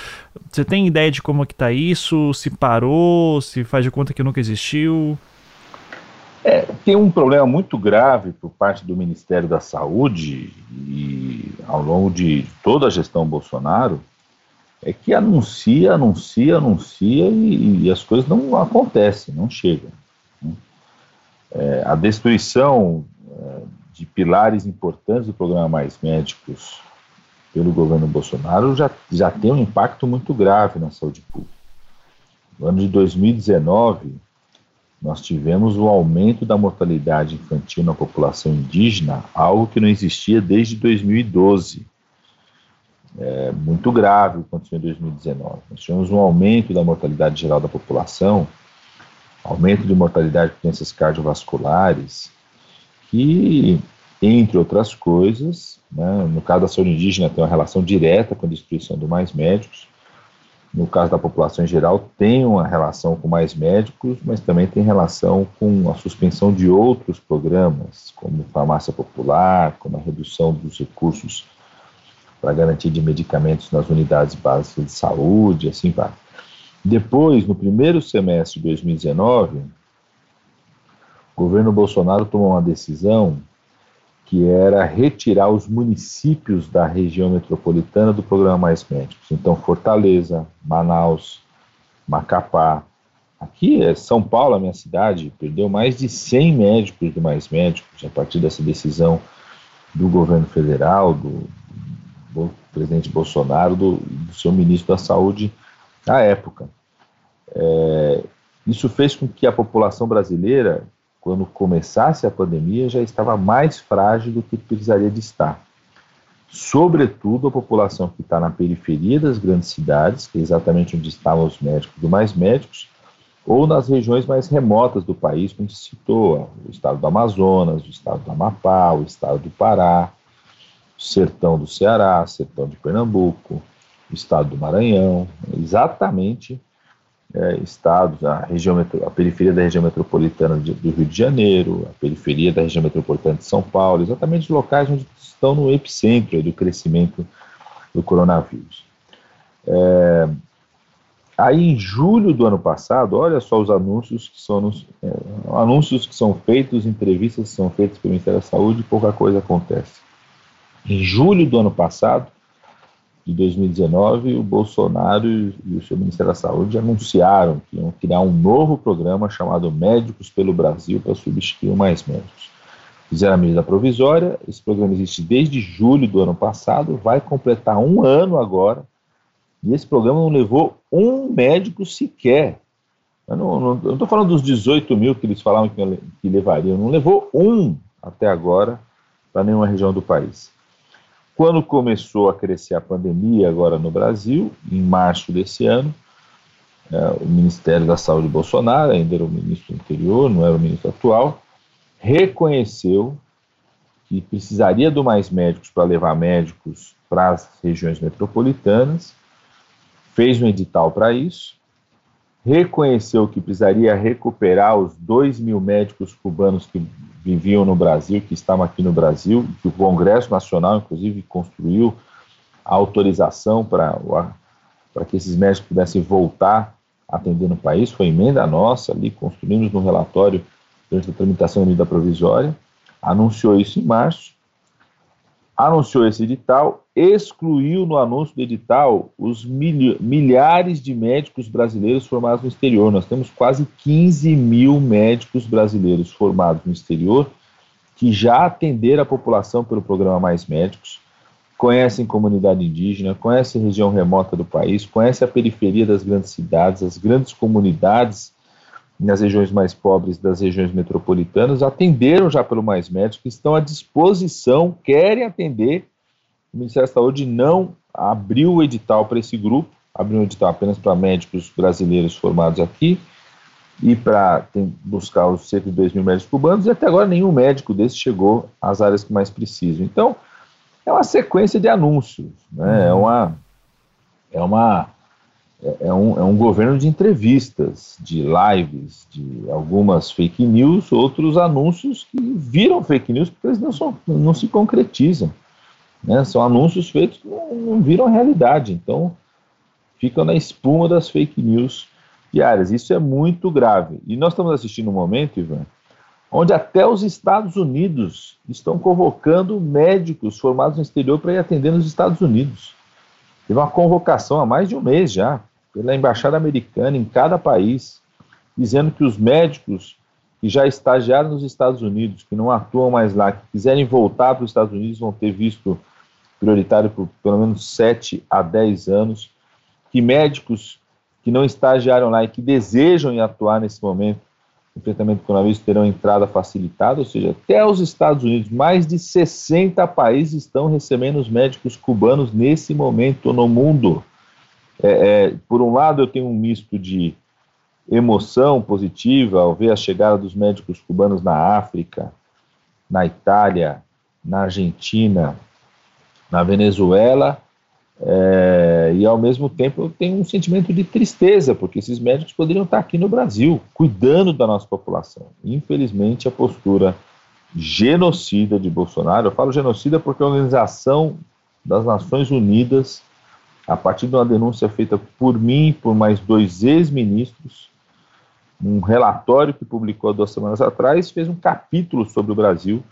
Você tem ideia de como que tá isso? Se parou? Se faz de conta que nunca existiu? É, tem um problema muito grave por parte do Ministério da Saúde e ao longo de toda a gestão Bolsonaro é que anuncia, anuncia, anuncia e, e as coisas não acontecem, não chegam. Né? É, a destruição é, de pilares importantes do programa Mais Médicos pelo governo Bolsonaro já, já tem um impacto muito grave na saúde pública. No ano de 2019, nós tivemos o aumento da mortalidade infantil na população indígena, algo que não existia desde 2012. É muito grave o que aconteceu em 2019. Nós tivemos um aumento da mortalidade geral da população, aumento de mortalidade de doenças cardiovasculares, que, entre outras coisas, né, no caso da saúde indígena, tem uma relação direta com a destruição do mais médicos, no caso da população em geral, tem uma relação com mais médicos, mas também tem relação com a suspensão de outros programas, como farmácia popular, como a redução dos recursos para garantia de medicamentos nas unidades básicas de saúde, assim vai. Depois, no primeiro semestre de 2019, o governo Bolsonaro tomou uma decisão que era retirar os municípios da região metropolitana do programa Mais Médicos. Então, Fortaleza, Manaus, Macapá. Aqui é São Paulo, a minha cidade, perdeu mais de 100 médicos do Mais Médicos a partir dessa decisão do governo federal, do, do presidente Bolsonaro, do, do seu ministro da Saúde à época. É, isso fez com que a população brasileira, quando começasse a pandemia, já estava mais frágil do que precisaria de estar. Sobretudo a população que está na periferia das grandes cidades, que é exatamente onde estavam os médicos do Mais Médicos, ou nas regiões mais remotas do país, como se citou, o estado do Amazonas, o estado do Amapá, o estado do Pará, o sertão do Ceará, o sertão de Pernambuco, o estado do Maranhão, exatamente é, estados, a, região, a periferia da região metropolitana de, do Rio de Janeiro, a periferia da região metropolitana de São Paulo, exatamente os locais onde estão no epicentro do crescimento do coronavírus. É, aí em julho do ano passado, olha só os anúncios que são é, anúncios que são feitos, entrevistas que são feitas pelo Ministério da Saúde pouca coisa acontece. Em julho do ano passado, de 2019, o Bolsonaro e o seu Ministério da Saúde anunciaram que iam criar um novo programa chamado Médicos pelo Brasil para substituir Mais Médicos. Fizeram a medida provisória, esse programa existe desde julho do ano passado, vai completar um ano agora, e esse programa não levou um médico sequer. Eu não estou falando dos 18 mil que eles falavam que, que levariam, não levou um até agora para nenhuma região do país. Quando começou a crescer a pandemia agora no Brasil, em março desse ano, é, o Ministério da Saúde Bolsonaro, ainda era o ministro anterior, não era o ministro atual, reconheceu que precisaria do mais médicos para levar médicos para as regiões metropolitanas, fez um edital para isso, reconheceu que precisaria recuperar os 2 mil médicos cubanos que viviam no Brasil, que estavam aqui no Brasil, que o Congresso Nacional, inclusive, construiu a autorização para que esses médicos pudessem voltar a atender no país, foi emenda nossa, ali construímos no relatório durante a tramitação da medida provisória, anunciou isso em março, anunciou esse edital, excluiu no anúncio do edital os milhares de médicos brasileiros formados no exterior. Nós temos quase 15 mil médicos brasileiros formados no exterior que já atenderam a população pelo programa Mais Médicos, conhecem comunidade indígena, conhecem região remota do país, conhecem a periferia das grandes cidades, as grandes comunidades nas regiões mais pobres das regiões metropolitanas, atenderam já pelo Mais Médicos, estão à disposição, querem atender. O Ministério da Saúde não abriu o edital para esse grupo, abriu o edital apenas para médicos brasileiros formados aqui e para buscar os cerca de 2 mil médicos cubanos, e até agora nenhum médico desse chegou às áreas que mais precisam. Então, é uma sequência de anúncios, né? é uma. É uma é, é um, é um governo de entrevistas, de lives, de algumas fake news, outros anúncios que viram fake news porque eles não, são, não se concretizam. Né? São anúncios feitos que não, não viram realidade, então ficam na espuma das fake news diárias. Isso é muito grave. E nós estamos assistindo um momento, Ivan, onde até os Estados Unidos estão convocando médicos formados no exterior para ir atender nos Estados Unidos. Teve uma convocação há mais de um mês já pela embaixada americana em cada país, dizendo que os médicos que já estagiaram nos Estados Unidos, que não atuam mais lá, que quiserem voltar para os Estados Unidos, vão ter visto prioritário por pelo menos 7 a 10 anos, que médicos que não estagiaram lá e que desejam atuar nesse momento no enfrentamento do coronavírus terão entrada facilitada, ou seja, até os Estados Unidos, mais de 60 países estão recebendo os médicos cubanos nesse momento no mundo. É, é, por um lado, eu tenho um misto de emoção positiva ao ver a chegada dos médicos cubanos na África, na Itália, na Argentina, na Venezuela, é, e ao mesmo tempo eu tenho um sentimento de tristeza, porque esses médicos poderiam estar aqui no Brasil, cuidando da nossa população. Infelizmente, a postura genocida de Bolsonaro, eu falo genocida porque a Organização das Nações Unidas a partir de uma denúncia feita por mim e por mais dois ex-ministros, um relatório que publicou duas semanas atrás, fez um capítulo sobre o Brasil,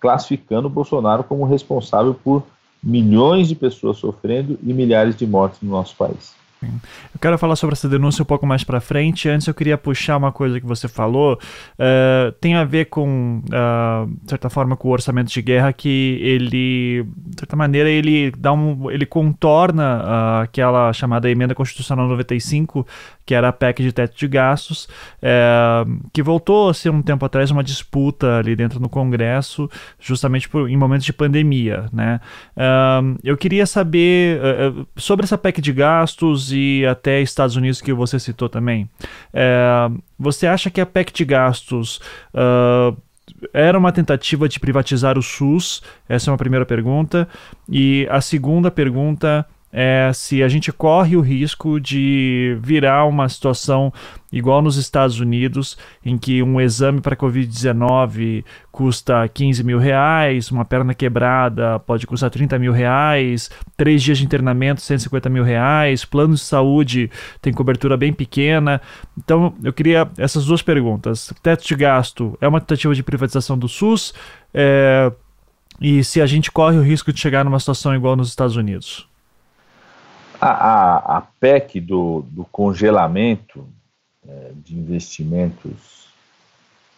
classificando Bolsonaro como responsável por milhões de pessoas sofrendo e milhares de mortes no nosso país. Eu quero falar sobre essa denúncia um pouco mais para frente. Antes, eu queria puxar uma coisa que você falou. Uh, tem a ver com, uh, de certa forma, com o orçamento de guerra que ele, de certa maneira, ele dá um, ele contorna uh, aquela chamada emenda constitucional 95, que era a PEC de teto de gastos, é, que voltou a ser um tempo atrás uma disputa ali dentro do Congresso, justamente por, em momentos de pandemia, né? eu queria saber sobre essa PEC de gastos e até Estados Unidos que você citou também. É, você acha que a PEC de gastos uh, era uma tentativa de privatizar o SUS? Essa é uma primeira pergunta. E a segunda pergunta é se a gente corre o risco de virar uma situação igual nos Estados Unidos, em que um exame para Covid-19 custa 15 mil reais, uma perna quebrada pode custar 30 mil reais, três dias de internamento 150 mil reais, plano de saúde tem cobertura bem pequena. Então eu queria essas duas perguntas. Teto de gasto é uma tentativa de privatização do SUS? É... E se a gente corre o risco de chegar numa situação igual nos Estados Unidos? A, a, a PEC do, do congelamento é, de investimentos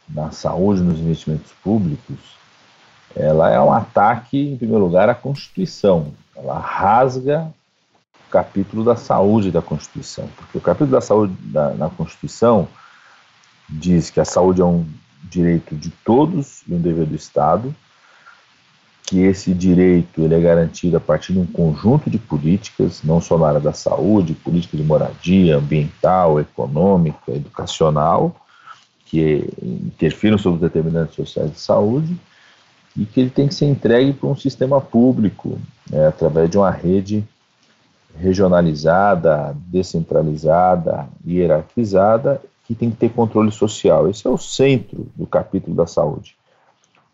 na saúde, nos investimentos públicos, ela é um ataque, em primeiro lugar, à Constituição. Ela rasga o capítulo da saúde da Constituição, porque o capítulo da saúde da, na Constituição diz que a saúde é um direito de todos e um dever do Estado, que esse direito ele é garantido a partir de um conjunto de políticas, não só na área da saúde, política de moradia, ambiental, econômica, educacional, que interfiram sobre os determinantes sociais de saúde, e que ele tem que ser entregue para um sistema público, né, através de uma rede regionalizada, descentralizada, hierarquizada, que tem que ter controle social. Esse é o centro do capítulo da saúde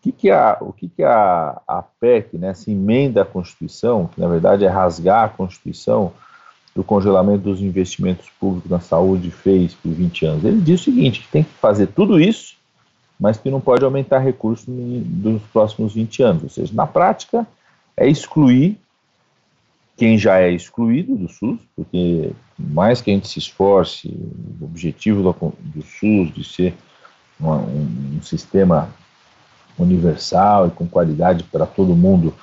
que, que, a, o que, que a, a PEC, né, essa emenda à Constituição, que na verdade é rasgar a Constituição do congelamento dos investimentos públicos na saúde, fez por 20 anos? Ele diz o seguinte: que tem que fazer tudo isso, mas que não pode aumentar recursos nos próximos 20 anos. Ou seja, na prática, é excluir quem já é excluído do SUS, porque mais que a gente se esforce, o objetivo do, do SUS de ser uma, um, um sistema universal e com qualidade para todo mundo,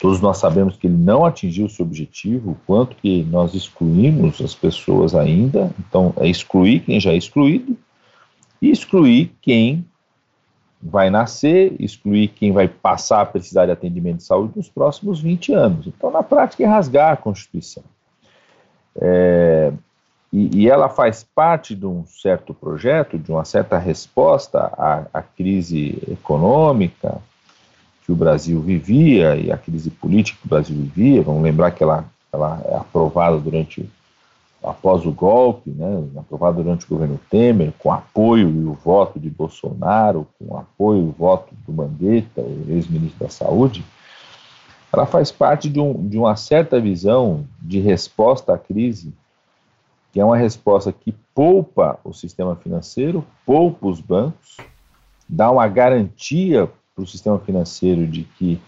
todos nós sabemos que ele não atingiu seu objetivo, o quanto que nós excluímos as pessoas ainda, então é excluir quem já é excluído e excluir quem vai nascer, excluir quem vai passar a precisar de atendimento de saúde nos próximos 20 anos. Então, na prática, é rasgar a Constituição. É, e, e, ela faz parte de um certo projeto, de uma certa resposta à, à, crise econômica que o Brasil vivia e à crise política que o Brasil vivia. Vamos lembrar que ela, ela é aprovada durante após o golpe, né, aprovada durante o governo Temer, com apoio e o voto de Bolsonaro, com apoio e o voto do Mandetta, o ex-ministro da Saúde, ela faz parte de, um, de uma certa visão de resposta à crise que é uma resposta que poupa o sistema financeiro, poupa os bancos, dá uma garantia para o sistema financeiro de que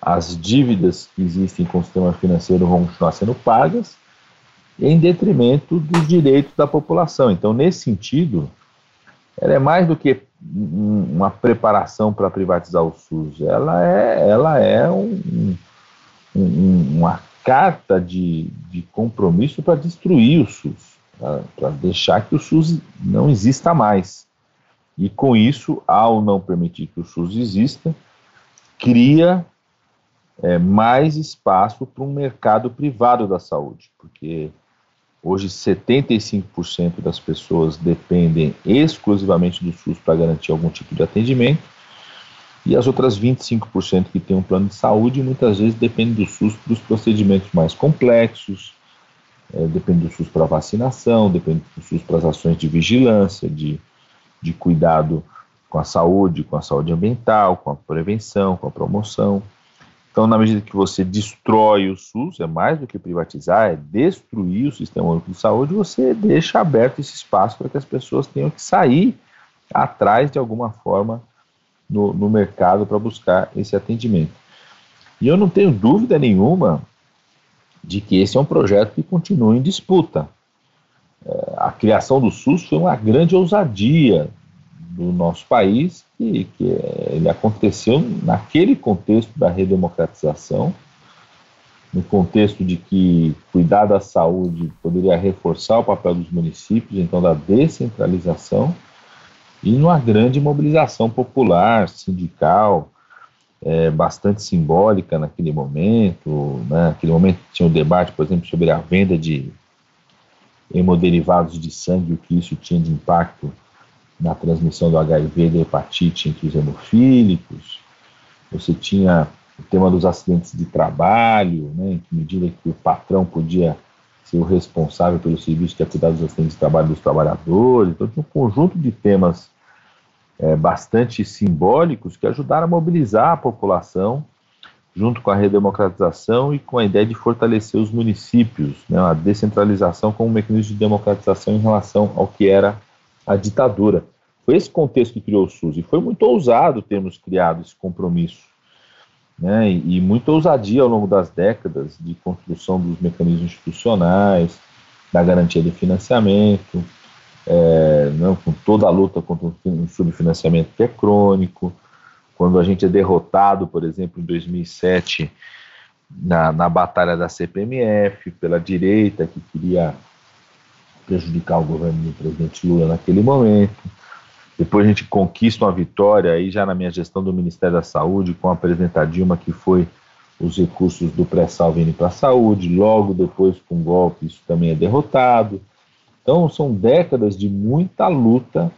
as dívidas que existem com o sistema financeiro vão continuar sendo pagas, em detrimento dos direitos da população. Então, nesse sentido, ela é mais do que uma preparação para privatizar o SUS, ela é, ela é um, um, uma carta de, de compromisso para destruir o SUS, para deixar que o SUS não exista mais. E com isso, ao não permitir que o SUS exista, cria é, mais espaço para um mercado privado da saúde, porque hoje 75% das pessoas dependem exclusivamente do SUS para garantir algum tipo de atendimento e as outras 25% que têm um plano de saúde muitas vezes dependem do SUS para os procedimentos mais complexos, é, depende do SUS para vacinação, depende do SUS para as ações de vigilância, de, de cuidado com a saúde, com a saúde ambiental, com a prevenção, com a promoção. Então, na medida que você destrói o SUS, é mais do que privatizar, é destruir o sistema único de saúde, você deixa aberto esse espaço para que as pessoas tenham que sair atrás de alguma forma no, no mercado para buscar esse atendimento. E eu não tenho dúvida nenhuma de que esse é um projeto que continua em disputa. É, a criação do SUS foi uma grande ousadia do nosso país, e que ele aconteceu naquele contexto da redemocratização, no contexto de que cuidar da saúde poderia reforçar o papel dos municípios, então da descentralização, e numa grande mobilização popular, sindical, é, bastante simbólica naquele momento. Né? Naquele momento tinha um debate, por exemplo, sobre a venda de hemoderivados de sangue, o que isso tinha de impacto na transmissão do HIV e da hepatite entre os hemofílicos. Você tinha o tema dos acidentes de trabalho, né, em que medida que o patrão podia ser o responsável pelo serviço que ia cuidar dos acidentes de trabalho dos trabalhadores. Então, tinha um conjunto de temas é, bastante simbólicos que ajudaram a mobilizar a população junto com a redemocratização e com a ideia de fortalecer os municípios, né, a descentralização como mecanismo de democratização em relação ao que era a ditadura. Foi esse contexto que criou o SUS e foi muito ousado termos criado esse compromisso né, e, e muita ousadia ao longo das décadas de construção dos mecanismos institucionais, da garantia de financiamento, é, não, com toda a luta contra o subfinanciamento que é crônico, quando a gente é derrotado, por exemplo, em 2007, na, na batalha da CPMF, pela direita, que queria prejudicar o governo do presidente Lula naquele momento. Depois a gente conquista uma vitória aí já na minha gestão do Ministério da Saúde com a presidenta Dilma, que foi os recursos do pré-sal vindo para a saúde. Logo depois, com o golpe, isso também é derrotado. Então, são décadas de muita luta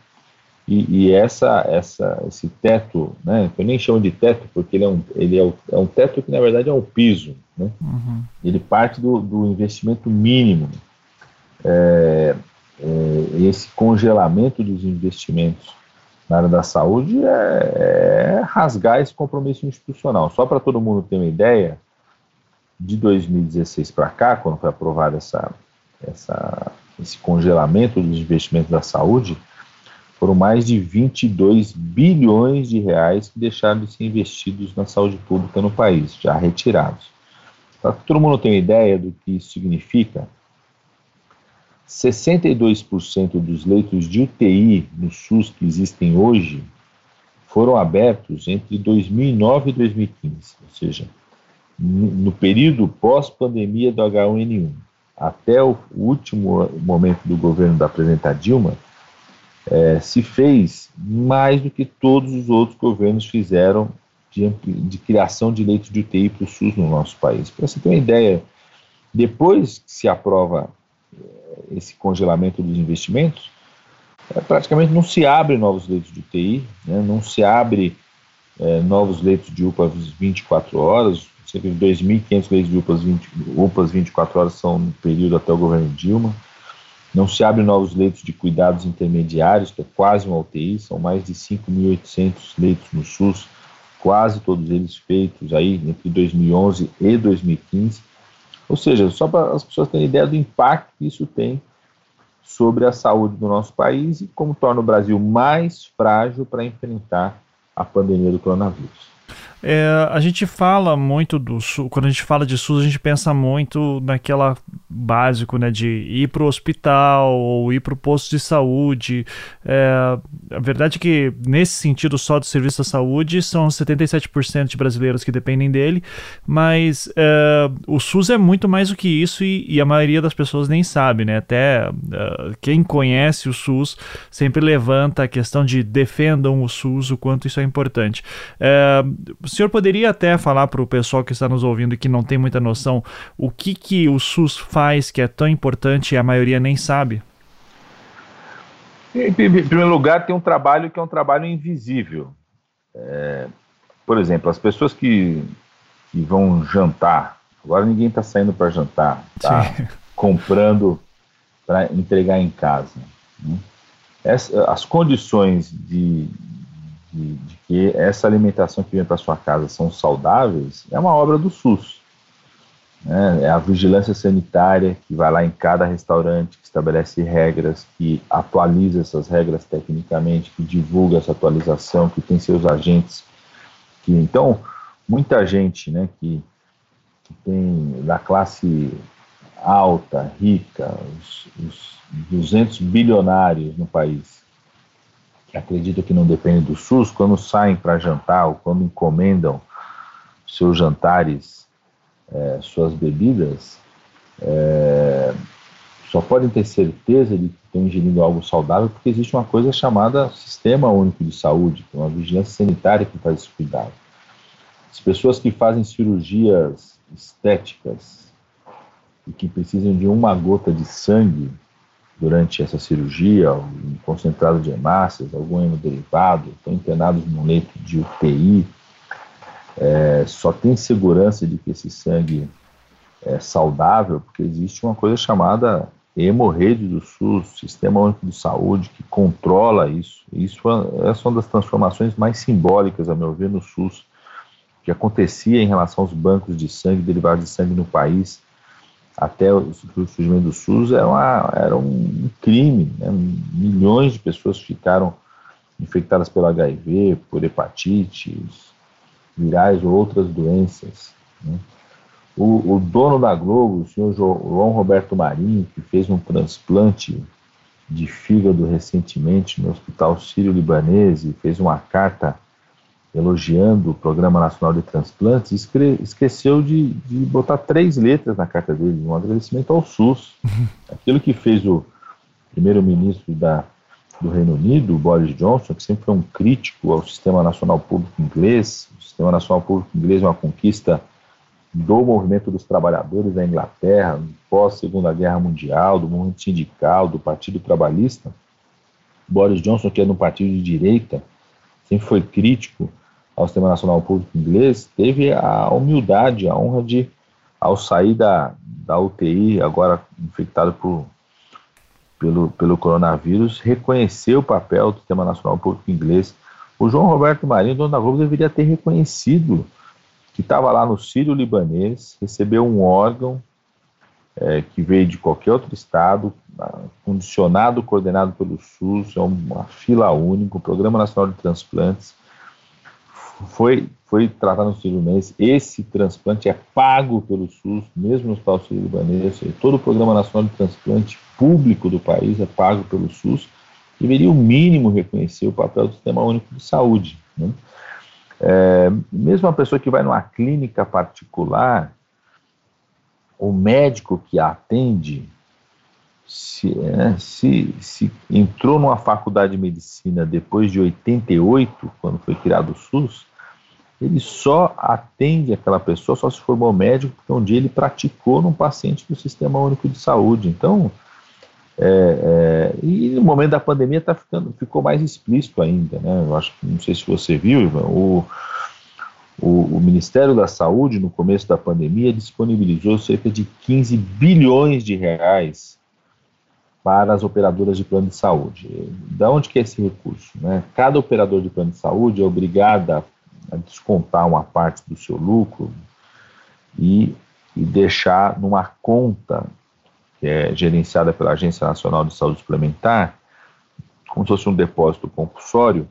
e, e essa, essa, esse teto, né, eu nem chamo de teto porque ele é um, ele é, o, é um teto que na verdade é um piso, né? Uhum. Ele parte do, do investimento mínimo. É, é, esse congelamento dos investimentos na área da saúde é, é rasgar esse compromisso institucional. Só para todo mundo ter uma ideia, de 2016 para cá, quando foi aprovada essa, essa esse congelamento dos investimentos da saúde, foram mais de 22 bilhões de reais que deixaram de ser investidos na saúde pública no país, já retirados. Para todo mundo tenha ideia do que isso significa, 62% dos leitos de UTI no SUS que existem hoje foram abertos entre 2009 e 2015, ou seja, no período pós-pandemia do H1N1 até o último momento do governo da presidenta Dilma, é, se fez mais do que todos os outros governos fizeram de, de criação de leitos de UTI para o SUS no nosso país. Para você ter uma ideia, depois que se aprova é, esse congelamento dos investimentos, é, praticamente não se abre novos leitos de UTI, né, não se abre é, novos leitos de UPA 24 horas, cerca de 2.500 leitos de UPAs, 20, UPAs 24 horas são no período até o governo Dilma. Não se abrem novos leitos de cuidados intermediários, que é quase uma UTI, são mais de 5.800 leitos no SUS, quase todos eles feitos aí entre 2011 e 2015. Ou seja, só para as pessoas terem ideia do impacto que isso tem sobre a saúde do nosso país e como torna o Brasil mais frágil para enfrentar a pandemia do coronavírus. É, a gente fala muito do SUS, quando a gente fala de SUS, a gente pensa muito naquela básico, né, de ir para o hospital ou ir para o posto de saúde. É, a verdade é que, nesse sentido só do serviço da saúde, são 77% de brasileiros que dependem dele, mas é, o SUS é muito mais do que isso e, e, a maioria das pessoas nem sabe, né? Até é, quem conhece o SUS sempre levanta a questão de defendam o SUS, o quanto isso é importante. O senhor poderia até falar para o pessoal que está nos ouvindo e que não tem muita noção o que, que o SUS faz que é tão importante e a maioria nem sabe? Em primeiro lugar, tem um trabalho que é um trabalho invisível. É, por exemplo, as pessoas que, que vão jantar, agora ninguém está saindo para jantar, está comprando para entregar em casa. Né? As condições de, de, de que essa alimentação que vem para sua casa são saudáveis é uma obra do SUS. Né? É a vigilância sanitária que vai lá em cada restaurante, que estabelece regras, que atualiza essas regras tecnicamente, que divulga essa atualização, que tem seus agentes. Que, então, muita gente né, que, que tem da classe alta, rica, os, os 200 bilionários no país, que acreditam que não dependem do SUS, quando saem para jantar ou quando encomendam seus jantares, é, suas bebidas, é, só podem ter certeza de que estão ingerindo algo saudável porque existe uma coisa chamada Sistema Único de Saúde, que é uma vigilância sanitária que faz esse cuidado. As pessoas que fazem cirurgias estéticas e que precisam de uma gota de sangue durante essa cirurgia, um concentrado de hemácias, algum hemoderivado, estão internados num leito de UTI, é, só tem segurança de que esse sangue é saudável porque existe uma coisa chamada hemorrede do SUS, Sistema Único de Saúde, que controla isso. Isso é, é uma das transformações mais simbólicas, a meu ver, no SUS, que acontecia em relação aos bancos de sangue, derivados de sangue no país, até o surgimento do SUS, era, uma, era um crime. Né? Milhões de pessoas ficaram infectadas pelo HIV, por hepatites, virais ou outras doenças. Né? O, o, dono da Globo, o senhor João Roberto Marinho, que fez um transplante de fígado recentemente no Hospital Sírio-Libanês e fez uma carta elogiando o Programa Nacional de Transplantes, esqueceu de, de botar três letras na carta dele, um agradecimento ao SUS. Aquilo que fez o primeiro-ministro do Reino Unido, Boris Johnson, que sempre foi um crítico ao Sistema Nacional Público Inglês, o Sistema Nacional Público Inglês é uma conquista do movimento dos trabalhadores da Inglaterra, pós-Segunda Guerra Mundial, do movimento sindical, do Partido Trabalhista. Boris Johnson, que é no partido de direita, sempre foi crítico ao Sistema Nacional Público Inglês, teve a humildade, a honra de, ao sair da, da UTI, agora infectado por, pelo, pelo coronavírus, reconhecer o papel do Sistema Nacional Público Inglês. O João Roberto Marinho, dono da Globo, deveria ter reconhecido que estava lá no Sírio Libanês, recebeu um órgão é, que veio de qualquer outro estado, condicionado, coordenado pelo SUS, é uma fila única, o Programa Nacional de Transplantes, foi, foi tratado no Sírio Libanês. Esse transplante é pago pelo SUS, mesmo no Hospital Sírio Libanês. Todo o Programa Nacional de Transplante público do país é pago pelo SUS. Deveria, o mínimo, reconhecer o papel do Sistema Único de Saúde. Né? É, mesmo uma pessoa que vai numa clínica particular, o médico que a atende, se, é, se, se, entrou numa faculdade de medicina depois de 88, quando foi criado o SUS, ele só atende aquela pessoa, só se formou médico, porque um dia ele praticou num paciente do Sistema Único de Saúde. Então, é, é, e no momento da pandemia tá ficando, ficou mais explícito ainda. Né? Eu acho não sei se você viu, Ivan, o, o, o, Ministério da Saúde, no começo da pandemia, disponibilizou cerca de 15 bilhões de reais para as operadoras de plano de saúde. Da onde que é esse recurso? Né? Cada operador de plano de saúde é obrigada a descontar uma parte do seu lucro e, e deixar numa conta que é gerenciada pela Agência Nacional de Saúde Suplementar, como se fosse um depósito compulsório,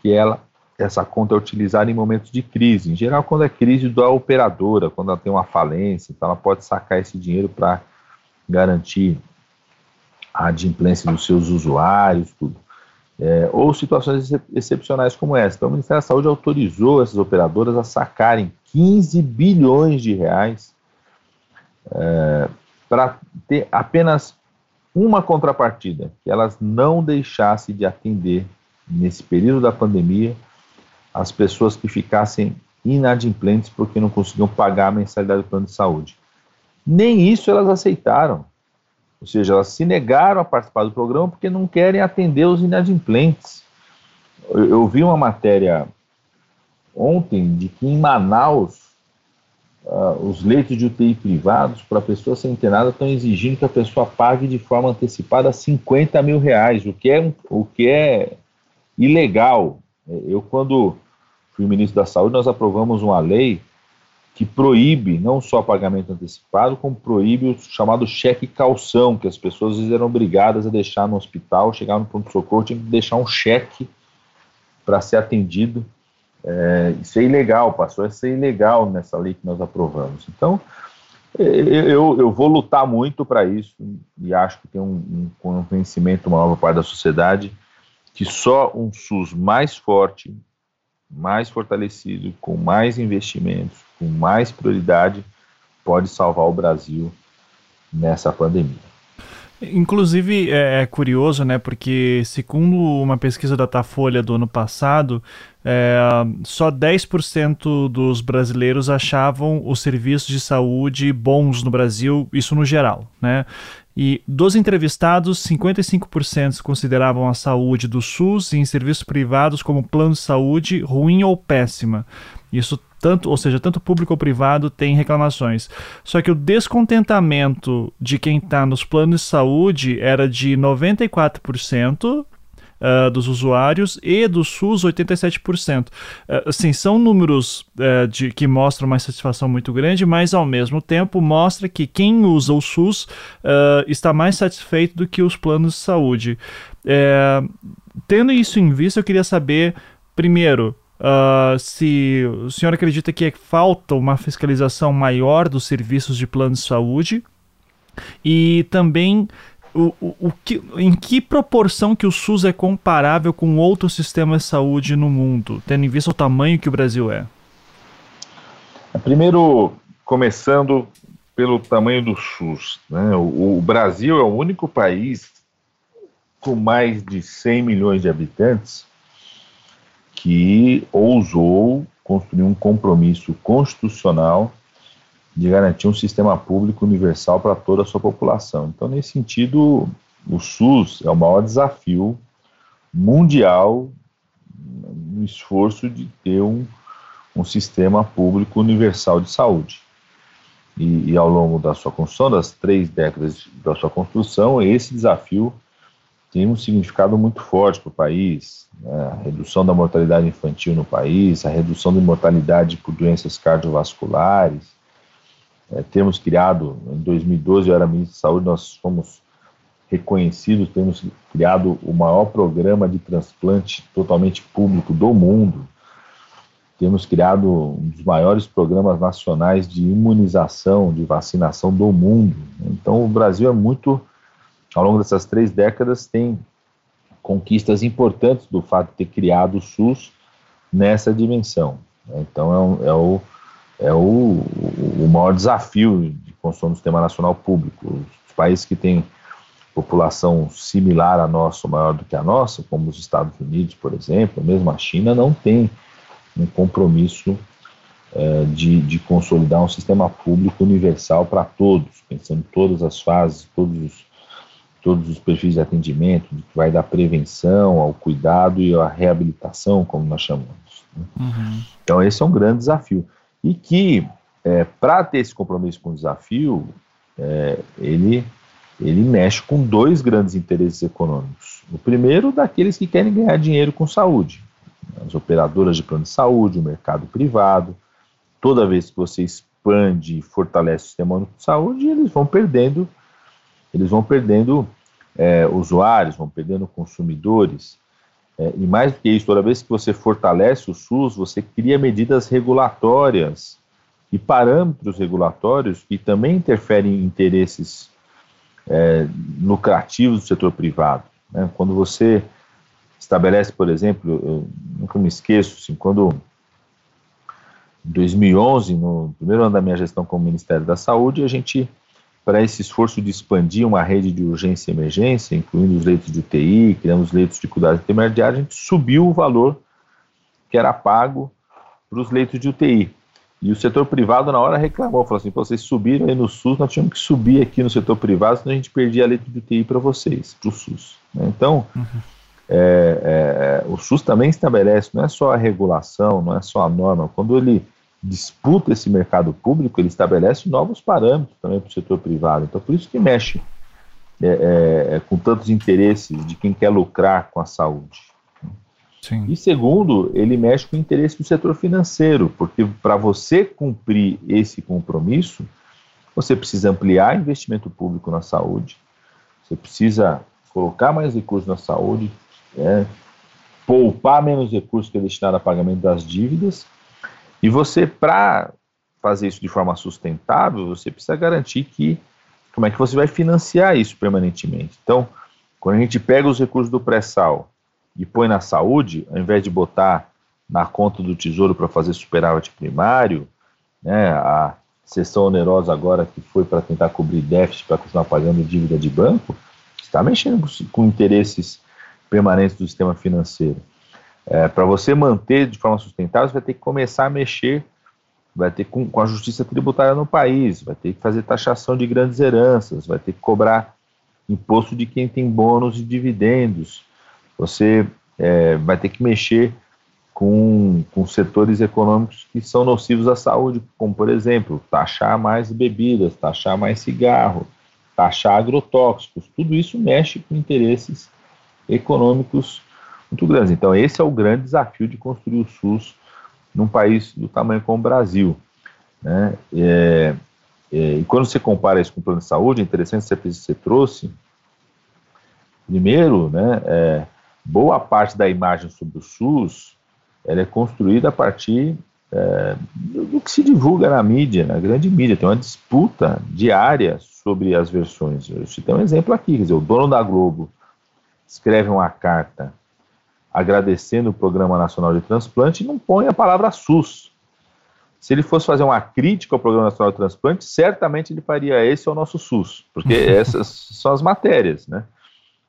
que ela, essa conta é utilizada em momentos de crise. Em geral, quando é crise da operadora, quando ela tem uma falência, então ela pode sacar esse dinheiro para garantir a adimplência dos seus usuários, tudo é, ou situações excepcionais como essa. Então, o Ministério da Saúde autorizou essas operadoras a sacarem 15 bilhões de reais é, para ter apenas uma contrapartida, que elas não deixassem de atender nesse período da pandemia as pessoas que ficassem inadimplentes porque não conseguiam pagar a mensalidade do plano de saúde. Nem isso elas aceitaram. Ou seja, elas se negaram a participar do programa porque não querem atender os inadimplentes. Eu, eu vi uma matéria ontem de que em Manaus uh, os leitos de UTI privados para pessoa ser internada estão exigindo que a pessoa pague de forma antecipada 50 mil reais, o que é, o que é ilegal. Eu, quando fui ministro da Saúde, nós aprovamos uma lei que proíbe não só pagamento antecipado, como proíbe o chamado cheque calção, que as pessoas eram obrigadas a deixar no hospital, chegar no pronto-socorro, tinha que deixar um cheque para ser atendido é, isso é ilegal, passou a ser ilegal nessa lei que nós aprovamos. Então, eu, eu vou lutar muito para isso e acho que tem um, um conhecimento maior por parte da sociedade que só um SUS mais forte, mais fortalecido, com mais investimentos, com mais prioridade, pode salvar o Brasil nessa pandemia. Inclusive é, é, curioso, né? Porque segundo uma pesquisa da Datafolha do ano passado, é, só 10% dos brasileiros achavam os serviços de saúde bons no Brasil, isso no geral, né? E dos entrevistados, 55% consideravam a saúde do SUS e em serviços privados como plano de saúde ruim ou péssima. Isso tanto, ou seja, tanto público ou privado tem reclamações. Só que o descontentamento de quem está nos planos de saúde era de 94%. Uh, dos usuários e do SUS 87%. Uh, assim, são números uh, de, que mostram uma satisfação muito grande, mas ao mesmo tempo mostra que quem usa o SUS uh, está mais satisfeito do que os planos de saúde. É, tendo isso em vista, eu queria saber, primeiro, Uh, se o senhor acredita que falta uma fiscalização maior dos serviços de plano de saúde e também o, o, o que, em que proporção que o SUS é comparável com outros sistemas de saúde no mundo, tendo em vista o tamanho que o Brasil é? Primeiro, começando pelo tamanho do SUS. Né? O, o Brasil é o único país com mais de 100 milhões de habitantes que ousou construir um compromisso constitucional de garantir um sistema público universal para toda a sua população. Então, nesse sentido, o SUS é o maior desafio mundial no esforço de ter um, um sistema público universal de saúde. E, e, ao longo da sua construção, das três décadas da sua construção, esse desafio tem um significado muito forte para o país, né? a redução da mortalidade infantil no país, a redução da mortalidade por doenças cardiovasculares. É, temos criado, em 2012 eu era ministro da Saúde, nós fomos reconhecidos, temos criado o maior programa de transplante totalmente público do mundo. Temos criado um dos maiores programas nacionais de imunização, de vacinação do mundo. Então, o Brasil é muito ao longo dessas três décadas, tem conquistas importantes do fato de ter criado o SUS nessa dimensão. Então, é, um, é, o, é o, o maior desafio de construção do sistema nacional público. Os países que têm população similar à nossa, ou maior do que a nossa, como os Estados Unidos, por exemplo, mesmo a China, não tem um compromisso é, de, de consolidar um sistema público universal para todos, pensando em todas as fases, todos os todos os perfis de atendimento, que vai da prevenção ao cuidado e à reabilitação, como nós chamamos. Né? Uhum. Então, esse é um grande desafio. E que, é, para ter esse compromisso com o desafio, é, ele, ele mexe com dois grandes interesses econômicos. O primeiro, daqueles que querem ganhar dinheiro com saúde. As operadoras de plano de saúde, o mercado privado. Toda vez que você expande e fortalece o sistema de saúde, eles vão perdendo eles vão perdendo é, usuários, vão perdendo consumidores. É, e mais do que isso, toda vez que você fortalece o SUS, você cria medidas regulatórias e parâmetros regulatórios que também interferem em interesses é, lucrativos do setor privado. Né? Quando você estabelece, por exemplo, eu nunca me esqueço, assim, quando em 2011, no primeiro ano da minha gestão como Ministério da Saúde, a gente para esse esforço de expandir uma rede de urgência e emergência, incluindo os leitos de UTI, criando os leitos de cuidado intermediário, a gente subiu o valor que era pago para os leitos de UTI. E o setor privado, na hora, reclamou, falou assim: vocês subiram aí no SUS, nós tínhamos que subir aqui no setor privado, senão a gente perdia leito de UTI para vocês, para o SUS. Né? Então, uhum. é, é, o SUS também estabelece, não é só a regulação, não é só a norma, quando ele disputa esse mercado público, ele estabelece novos parâmetros também para o setor privado. Então, por isso que mexe é, é, é, com tantos interesses de quem quer lucrar com a saúde. Sim. E segundo, ele mexe com o interesse do setor financeiro, porque para você cumprir esse compromisso, você precisa ampliar investimento público na saúde, você precisa colocar mais recursos na saúde, é, poupar menos recursos que é destinado a pagamento das dívidas. E você, para fazer isso de forma sustentável, você precisa garantir que como é que você vai financiar isso permanentemente. Então, quando a gente pega os recursos do pré-sal e põe na saúde, ao invés de botar na conta do tesouro para fazer superávit primário, né, a sessão onerosa agora que foi para tentar cobrir déficit para continuar pagando dívida de banco, está mexendo com interesses permanentes do sistema financeiro. É, para você manter de forma sustentável, você vai ter que começar a mexer, vai ter com, com a justiça tributária no país, vai ter que fazer taxação de grandes heranças, vai ter que cobrar imposto de quem tem bônus e dividendos, você é, vai ter que mexer com, com setores econômicos que são nocivos à saúde, como, por exemplo, taxar mais bebidas, taxar mais cigarro, taxar agrotóxicos, tudo isso mexe com interesses econômicos muito grandes. Então, esse é o grande desafio de construir o SUS num país do tamanho como o Brasil. Né? É, é, e quando você compara isso com o plano de saúde, é interessante você, você trouxe. Primeiro, né, é, boa parte da imagem sobre o SUS ela é construída a partir é, do que se divulga na mídia, na grande mídia. Tem uma disputa diária sobre as versões. Eu citei um exemplo aqui, quer dizer, o dono da Globo escreve uma carta agradecendo o Programa Nacional de Transplante não põe a palavra SUS. Se ele fosse fazer uma crítica ao Programa Nacional de Transplante, certamente ele faria esse é o nosso SUS, porque essas são as matérias, né?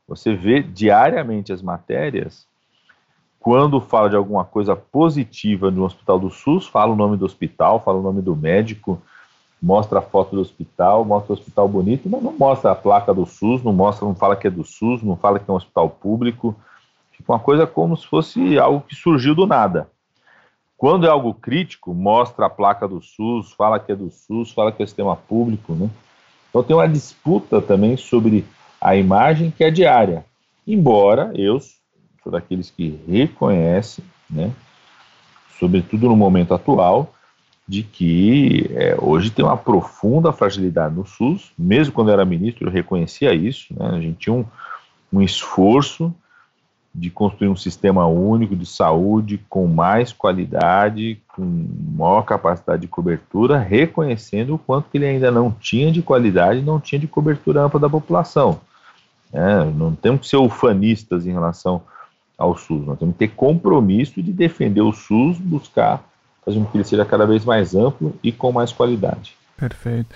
Você vê diariamente as matérias, quando fala de alguma coisa positiva de um hospital do SUS, fala o nome do hospital, fala o nome do médico, mostra a foto do hospital, mostra o hospital bonito, mas não mostra a placa do SUS, não mostra, não fala que é do SUS, não fala que é um hospital público, uma coisa como se fosse algo que surgiu do nada. Quando é algo crítico, mostra a placa do SUS, fala que é do SUS, fala que é sistema público, né? Então tem uma disputa também sobre a imagem que é diária. Embora eu sou daqueles que reconhecem, né, sobretudo no momento atual, de que é, hoje tem uma profunda fragilidade no SUS, mesmo quando eu era ministro eu reconhecia isso, né, a gente tinha um, um esforço de construir um sistema único de saúde com mais qualidade, com maior capacidade de cobertura, reconhecendo o quanto que ele ainda não tinha de qualidade, não tinha de cobertura ampla da população. É, não temos que ser ufanistas em relação ao SUS, nós temos que ter compromisso de defender o SUS, buscar fazer com que ele seja cada vez mais amplo e com mais qualidade. Perfeito.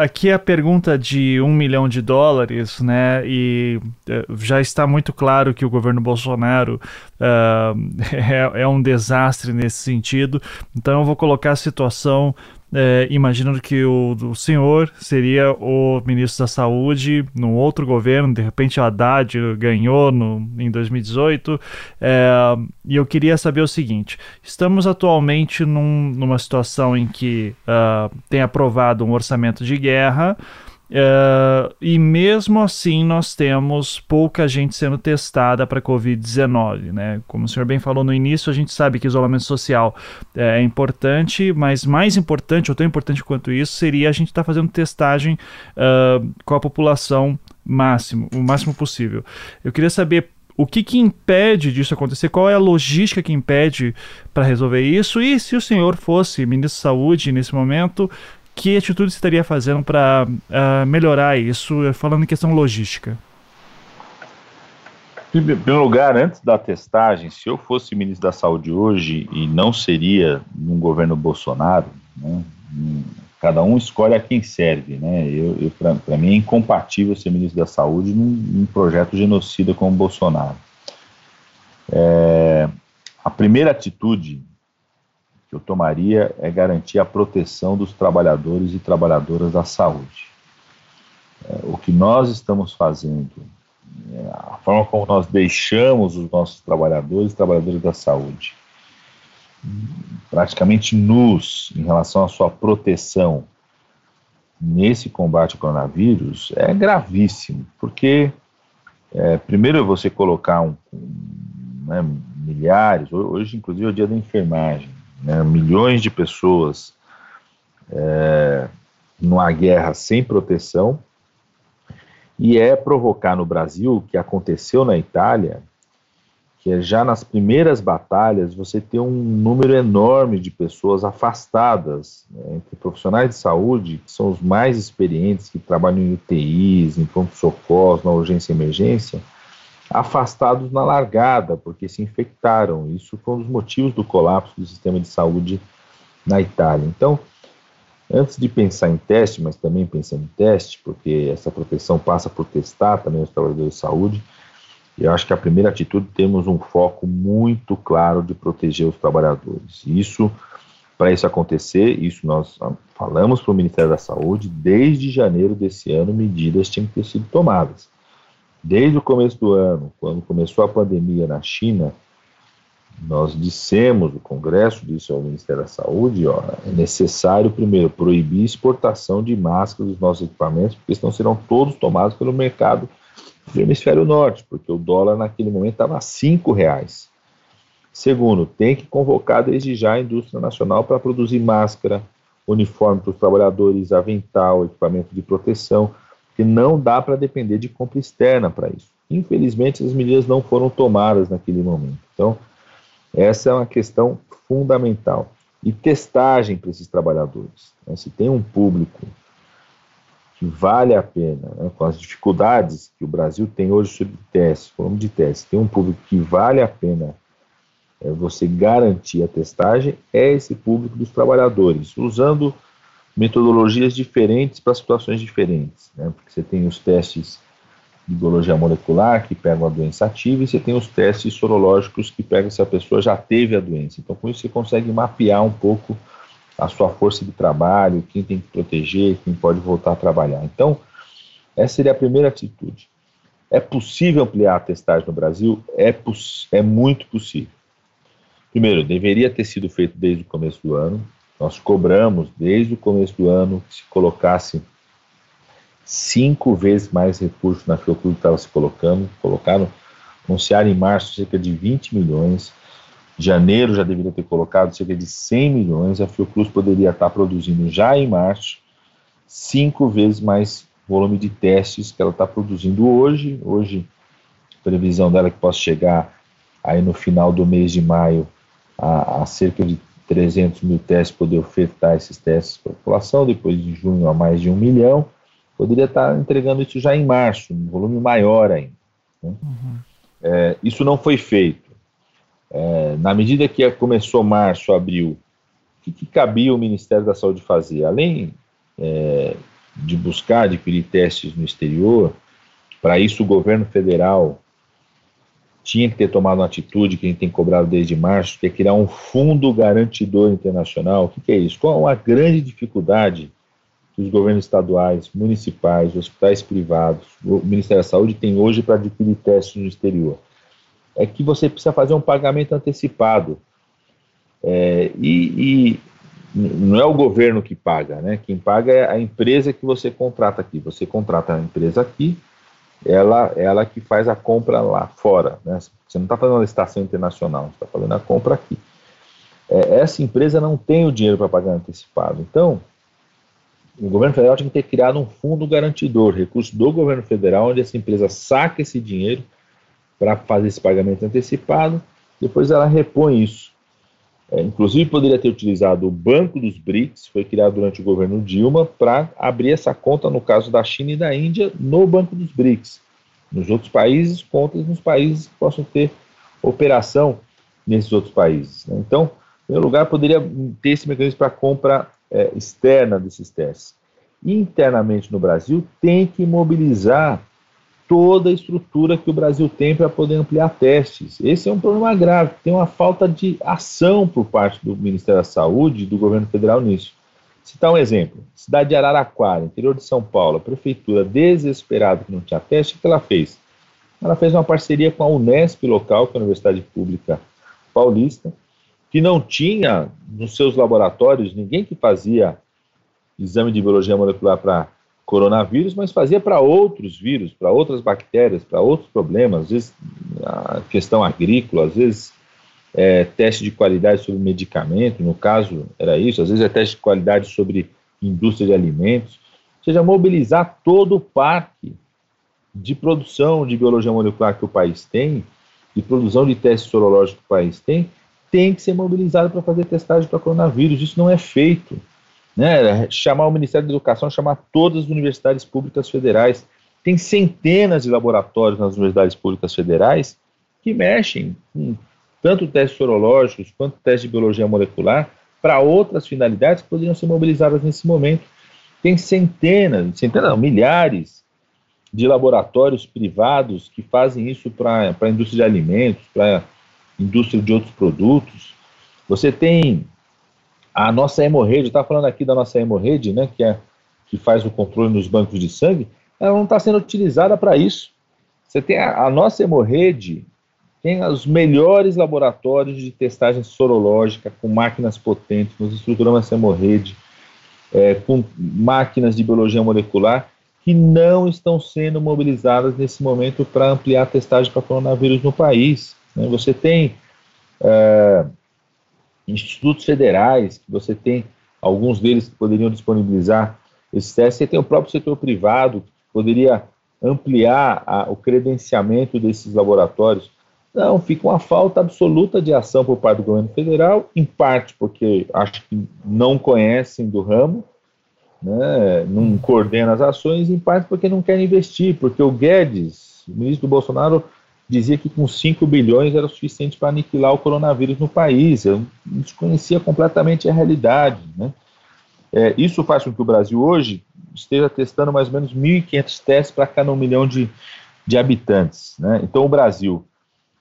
Aqui é a pergunta de um milhão de dólares, né? E uh, já está muito claro que o governo Bolsonaro uh, é, é, um desastre nesse sentido. Então eu vou colocar a situação é, imaginando que o, o, senhor seria o ministro da Saúde num outro governo, de repente o Haddad ganhou no, em 2018, é, e eu queria saber o seguinte: estamos atualmente num, numa situação em que uh, tem aprovado um orçamento de guerra. Uh, e mesmo assim nós temos pouca gente sendo testada para Covid-19, né? Como o senhor bem falou no início, a gente sabe que isolamento social é importante, mas mais importante, ou tão importante quanto isso, seria a gente estar tá fazendo testagem uh, com a população máximo, o máximo possível. Eu queria saber o que, que impede disso acontecer? Qual é a logística que impede para resolver isso? E se o senhor fosse ministro da Saúde nesse momento, que atitude você estaria fazendo para uh, ah, melhorar isso, falando em questão logística? Em primeiro lugar, antes da testagem, se eu fosse ministro da Saúde hoje e não seria num governo Bolsonaro, né, cada um escolhe a quem serve. Né? Eu, eu Para mim é incompatível ser ministro da Saúde num, num projeto genocida como o Bolsonaro. É, a primeira atitude que eu tomaria é garantir a proteção dos trabalhadores e trabalhadoras da saúde. É, o que nós estamos fazendo, é, a forma como nós deixamos os nossos trabalhadores e trabalhadoras da saúde praticamente nus em relação à sua proteção nesse combate ao coronavírus é gravíssimo, porque é, primeiro você colocar um, um, né, milhares, hoje inclusive é o dia da enfermagem, né, milhões de pessoas é, numa guerra sem proteção, e é provocar no Brasil o que aconteceu na Itália, que é já nas primeiras batalhas você ter um número enorme de pessoas afastadas, né, entre profissionais de saúde, que são os mais experientes, que trabalham em UTIs, em pronto-socorro, na urgência e emergência, afastados na largada, porque se infectaram. Isso foi um dos motivos do colapso do sistema de saúde na Itália. Então, antes de pensar em teste, mas também pensando em teste, porque essa proteção passa por testar também os trabalhadores de saúde, eu acho que a primeira atitude temos um foco muito claro de proteger os trabalhadores. Isso, para isso acontecer, isso nós falamos para o Ministério da Saúde, desde janeiro desse ano, medidas tinham que ter sido tomadas. Desde o começo do ano, quando começou a pandemia na China, nós dissemos, o Congresso disse ao Ministério da Saúde, ó, é necessário, primeiro, proibir exportação de máscaras dos nossos equipamentos, porque senão serão todos tomados pelo mercado do hemisfério norte, porque o dólar naquele momento estava a cinco reais. Segundo, tem que convocar desde já a indústria nacional para produzir máscara, uniforme para os trabalhadores, avental, equipamento de proteção, porque não dá para depender de compra externa para isso. Infelizmente, as medidas não foram tomadas naquele momento. Então, essa é uma questão fundamental. E testagem para esses trabalhadores. Né? Se tem um público que vale a pena, né, com as dificuldades que o Brasil tem hoje sobre testes, falando de testes, tem um público que vale a pena é, você garantir a testagem, é esse público dos trabalhadores, usando metodologias diferentes para situações diferentes, né, porque você tem os testes de biologia molecular que pegam a doença ativa e você tem os testes sorológicos que pegam se a pessoa já teve a doença. Então, com isso, você consegue mapear um pouco a sua força de trabalho, quem tem que proteger, quem pode voltar a trabalhar. Então, essa seria a primeira atitude. É possível ampliar a testagem no Brasil? É, é muito possível. Primeiro, deveria ter sido feito desde o começo do ano. Nós cobramos desde o começo do ano que se colocasse cinco vezes mais recursos na Fiocruz que estava se colocando. Colocaram, anunciaram em março cerca de 20 milhões janeiro já deveria ter colocado cerca de 100 milhões, a Fiocruz poderia estar produzindo já em março cinco vezes mais volume de testes que ela está produzindo hoje. Hoje, previsão dela é que possa chegar aí no final do mês de maio a, a cerca de 300 mil testes, poder ofertar esses testes para a população, depois de junho a mais de um milhão, poderia estar entregando isso já em março, um volume maior ainda. Né? Uhum. É, isso não foi feito. É, na medida que começou março, abril, o que, que, cabia o Ministério da Saúde fazer? Além é, de buscar adquirir testes no exterior, para isso o governo federal tinha que ter tomado uma atitude que a gente tem cobrado desde março, que é criar um fundo garantidor internacional. O que, que é isso? Qual a grande dificuldade que os governos estaduais, municipais, hospitais privados, o Ministério da Saúde tem hoje para adquirir testes no exterior? é que você precisa fazer um pagamento antecipado. É, e, e, não é o governo que paga, né? Quem paga é a empresa que você contrata aqui. Você contrata a empresa aqui, ela, ela que faz a compra lá fora, né? Você não está fazendo uma licitação internacional, você está fazendo a compra aqui. É, essa empresa não tem o dinheiro para pagar antecipado. Então, o governo federal tem que ter criado um fundo garantidor, recurso do governo federal, onde essa empresa saca esse dinheiro para fazer esse pagamento antecipado, depois ela repõe isso. É, inclusive, poderia ter utilizado o Banco dos BRICS, foi criado durante o governo Dilma, para abrir essa conta, no caso da China e da Índia, no Banco dos BRICS. Nos outros países, contas nos países que possam ter operação nesses outros países. Né? Então, em primeiro lugar, poderia ter esse mecanismo para compra é, externa desses testes. Internamente no Brasil, tem que mobilizar toda a estrutura que o Brasil tem para poder ampliar testes. Esse é um problema grave, tem uma falta de ação por parte do Ministério da Saúde e do governo federal nisso. Citar um exemplo: cidade de Araraquara, interior de São Paulo, a prefeitura desesperada que não tinha teste, o que ela fez? Ela fez uma parceria com a Unesp local, que é a Universidade Pública Paulista, que não tinha nos seus laboratórios ninguém que fazia exame de biologia molecular para coronavírus, mas fazia para outros vírus, para outras bactérias, para outros problemas, às vezes a questão agrícola, às vezes é, teste de qualidade sobre medicamento, no caso era isso, às vezes é teste de qualidade sobre indústria de alimentos, ou seja, mobilizar todo o parque de produção de biologia molecular que o país tem de produção de testes sorológicos que o país tem, tem que ser mobilizado para fazer testagem para coronavírus. Isso não é feito. Né? Chamar o Ministério da Educação, chamar todas as universidades públicas federais. Tem centenas de laboratórios nas universidades públicas federais que mexem com tanto testes sorológicos quanto testes de biologia molecular para outras finalidades que poderiam ser mobilizadas nesse momento. Tem centenas, centenas não, milhares de laboratórios privados que fazem isso para a indústria de alimentos, para a indústria de outros produtos. Você tem a nossa hemorrede, está falando aqui da nossa hemorrede, né, que, é, que faz o controle nos bancos de sangue, ela não está sendo utilizada para isso. Você tem a, a nossa hemorrede, tem os melhores laboratórios de testagem sorológica com máquinas potentes, nós estruturamos essa hemorrede, é, com máquinas de biologia molecular, que não estão sendo mobilizadas nesse momento para ampliar a testagem para coronavírus no país. Né? Você tem é, institutos federais, que você tem alguns deles que poderiam disponibilizar esses testes, você tem o próprio setor privado, que poderia ampliar a, o credenciamento desses laboratórios. Não, fica uma falta absoluta de ação por parte do governo federal, em parte porque acho que não conhecem do ramo, né, não coordena as ações, em parte porque não querem investir, porque o Guedes, o ministro Bolsonaro, dizia que com 5 bilhões era suficiente para aniquilar o coronavírus no país. Eu desconhecia completamente a realidade. Né? É, isso faz com que o Brasil hoje esteja testando mais ou menos 1.500 testes para cada um milhão de, de habitantes. Né? Então, o Brasil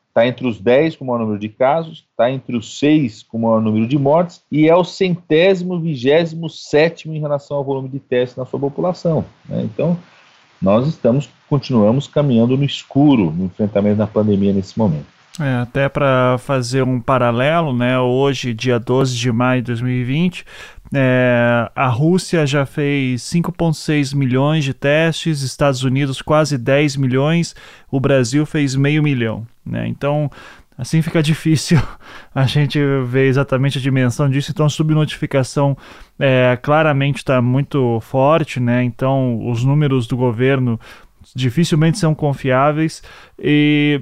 está entre os 10 com o maior número de casos, está entre os 6 com o maior número de mortes e é o centésimo, vigésimo sétimo em relação ao volume de testes na sua população. Né? Então, nós estamos, continuamos caminhando no escuro no enfrentamento da pandemia nesse momento. É, até para fazer um paralelo, né, hoje, dia 12 de maio de 2020, é, a Rússia já fez 5,6 milhões de testes, Estados Unidos quase 10 milhões, o Brasil fez meio milhão. Né? Então, assim fica difícil a gente ver exatamente a dimensão disso. Então, a subnotificação é, claramente está muito forte, né? Então, os números do governo dificilmente são confiáveis e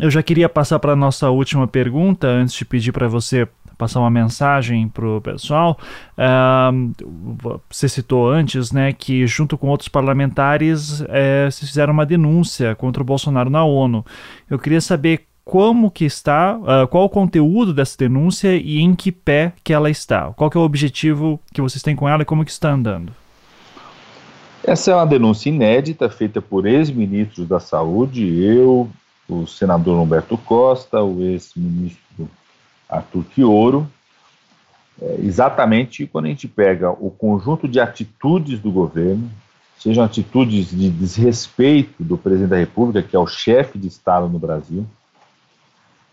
eu já queria passar para a nossa última pergunta antes de pedir para você passar uma mensagem para o pessoal. Uh, você citou antes né, que, junto com outros parlamentares, é, se fizeram uma denúncia contra o Bolsonaro na ONU. Eu queria saber como que está, uh, qual o conteúdo dessa denúncia e em que pé que ela está. Qual que é o objetivo que vocês têm com ela e como que está andando? Essa é uma denúncia inédita feita por ex-ministros da Saúde, eu, o senador Humberto Costa, o ex-ministro Arthur Quioro, é, exatamente quando a gente pega o conjunto de atitudes do governo, sejam atitudes de desrespeito do presidente da República, que é o chefe de Estado no Brasil,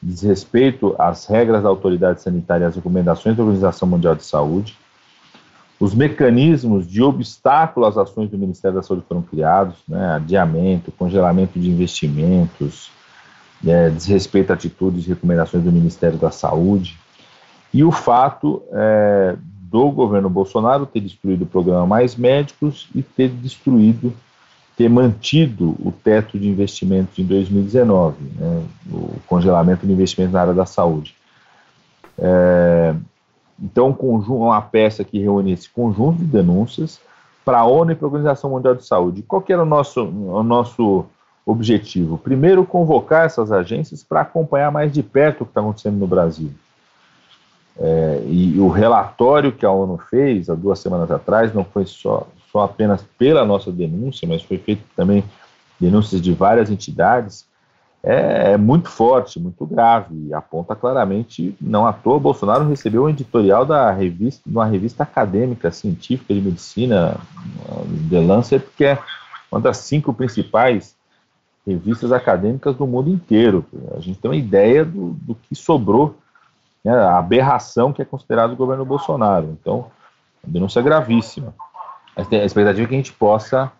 desrespeito às regras da autoridade sanitária e às recomendações da Organização Mundial de Saúde, os mecanismos de obstáculo às ações do Ministério da Saúde foram criados, né, adiamento, congelamento de investimentos, é, desrespeito a atitudes e recomendações do Ministério da Saúde, e o fato é, do governo Bolsonaro ter destruído o programa Mais Médicos e ter destruído, ter mantido o teto de investimentos em 2019, né, o congelamento de investimentos na área da saúde. É, então, um uma peça que reúne esse conjunto de denúncias para a ONU e para a Organização Mundial de Saúde. Qual que era o nosso, o nosso objetivo? Primeiro, convocar essas agências para acompanhar mais de perto o que está acontecendo no Brasil. É, e o relatório que a ONU fez há duas semanas atrás não foi só, só apenas pela nossa denúncia, mas foi feito também denúncias de várias entidades, é, é muito forte, muito grave, aponta claramente, não à toa, Bolsonaro recebeu um editorial da revista, uma revista acadêmica científica de medicina, The Lancet, que é uma das cinco principais revistas acadêmicas do mundo inteiro. A gente tem uma ideia do, do que sobrou, né, a aberração que é considerado o governo Bolsonaro. Então, denúncia é gravíssima. A expectativa é que a gente possa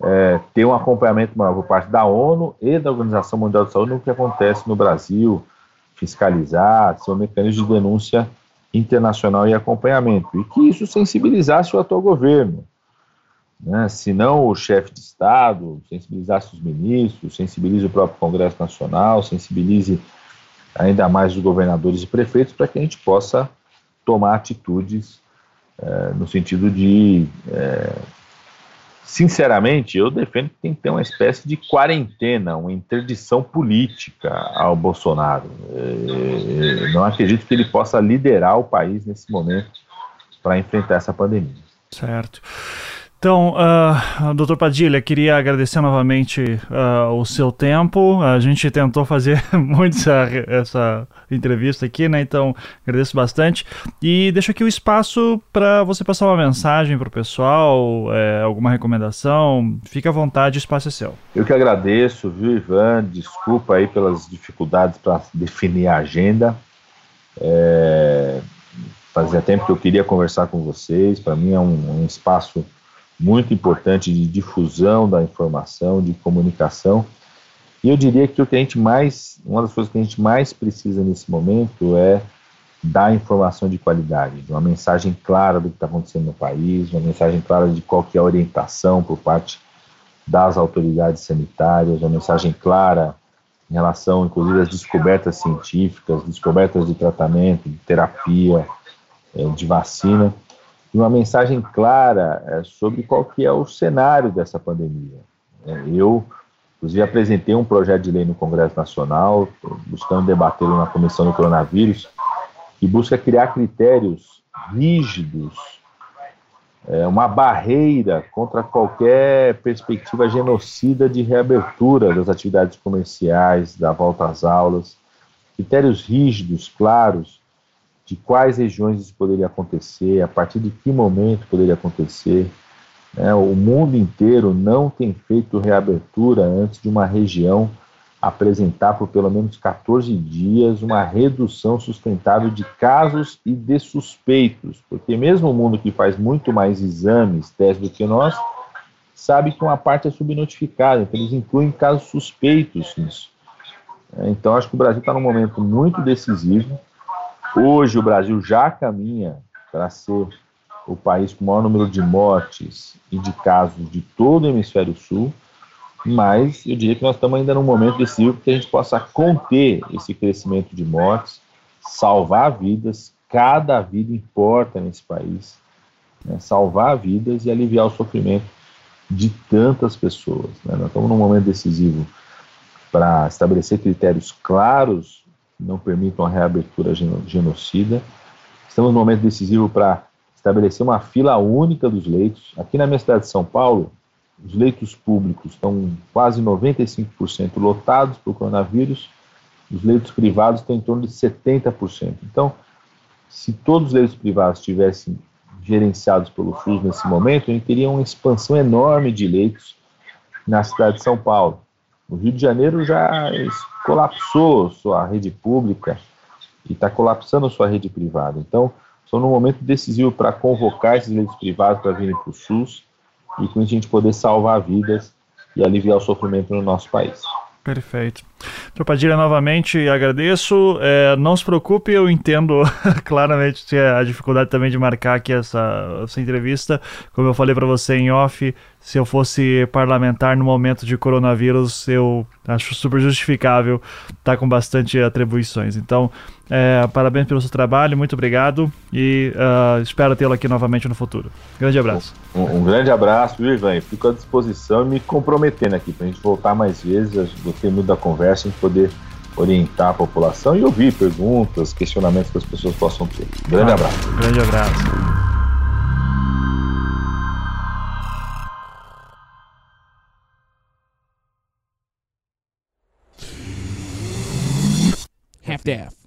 é, ter um acompanhamento maior por parte da ONU e da Organização Mundial de Saúde no que acontece no Brasil, fiscalizar, ser um mecanismo de denúncia internacional e acompanhamento, e que isso sensibilizasse o atual governo. né, se não o chefe de Estado, sensibilizasse os ministros, sensibilize o próprio Congresso Nacional, sensibilize ainda mais os governadores e prefeitos para que a gente possa tomar atitudes é, no sentido de. É, sinceramente, eu defendo que tem que ter uma espécie de quarentena, uma interdição política ao Bolsonaro. É, não acredito que ele possa liderar o país nesse momento para enfrentar essa pandemia. Certo. Então, uh, doutor Padilha, queria agradecer novamente uh, o seu tempo. A gente tentou fazer muito essa, essa, entrevista aqui, né? Então, agradeço bastante. E deixo aqui o espaço para você passar uma mensagem para o pessoal, é, alguma recomendação. Fique à vontade, o espaço é seu. Eu que agradeço, viu, Ivan? Desculpa aí pelas dificuldades para definir a agenda. É, fazia tempo que eu queria conversar com vocês. Para mim é um, um espaço muito importante de difusão da informação, de comunicação. E eu diria que o que a gente mais, uma das coisas que a gente mais precisa nesse momento é dar informação de qualidade, uma mensagem clara do que está acontecendo no país, uma mensagem clara de qual que é a orientação por parte das autoridades sanitárias, uma mensagem clara em relação, inclusive, às descobertas científicas, descobertas de tratamento, de terapia, eh, de vacina e uma mensagem clara é, sobre qual que é o cenário dessa pandemia. É, eu, inclusive, apresentei um projeto de lei no Congresso Nacional, buscando debatê-lo na Comissão do Coronavírus, que busca criar critérios rígidos, é, uma barreira contra qualquer perspectiva genocida de reabertura das atividades comerciais, da volta às aulas, critérios rígidos, claros, de quais regiões isso poderia acontecer, a partir de que momento poderia acontecer. Né? O mundo inteiro não tem feito reabertura antes de uma região apresentar por pelo menos 14 dias uma redução sustentável de casos e de suspeitos, porque mesmo o mundo que faz muito mais exames, testes do que nós, sabe que uma parte é subnotificada, então eles incluem casos suspeitos nisso. Então acho que o Brasil está num momento muito decisivo, Hoje o Brasil já caminha para ser o país com o maior número de mortes e de casos de todo o hemisfério sul, mas eu diria que nós estamos ainda num momento decisivo que a gente possa conter esse crescimento de mortes, salvar vidas, cada vida importa nesse país, né? salvar vidas e aliviar o sofrimento de tantas pessoas. Né? Nós estamos num momento decisivo para estabelecer critérios claros não permitam a reabertura genocida. Estamos no momento decisivo para estabelecer uma fila única dos leitos. Aqui na minha cidade de São Paulo, os leitos públicos estão quase 95% lotados por coronavírus, os leitos privados estão em torno de 70%. Então, se todos os leitos privados estivessem gerenciados pelo SUS nesse momento, a gente teria uma expansão enorme de leitos na cidade de São Paulo. O Rio de Janeiro já colapsou sua rede pública e está colapsando sua rede privada. Então, são num momento decisivo para convocar esses leitos privados para virem para o SUS e com isso a gente poder salvar vidas e aliviar o sofrimento no nosso país. Perfeito. Tropadilha, novamente agradeço. É, não se preocupe, eu entendo claramente a dificuldade também de marcar aqui essa, essa entrevista. Como eu falei para você em off, se eu fosse parlamentar no momento de coronavírus, eu acho super justificável estar tá com bastante atribuições. Então, é, parabéns pelo seu trabalho, muito obrigado e uh, espero tê-lo aqui novamente no futuro. Grande abraço. Um, um grande abraço, Ivan? Fico à disposição e me comprometendo aqui para a gente voltar mais vezes, gostei muito da conversa, a gente poder orientar a população e ouvir perguntas, questionamentos que as pessoas possam ter. Grande ah, abraço. Grande abraço. half daff.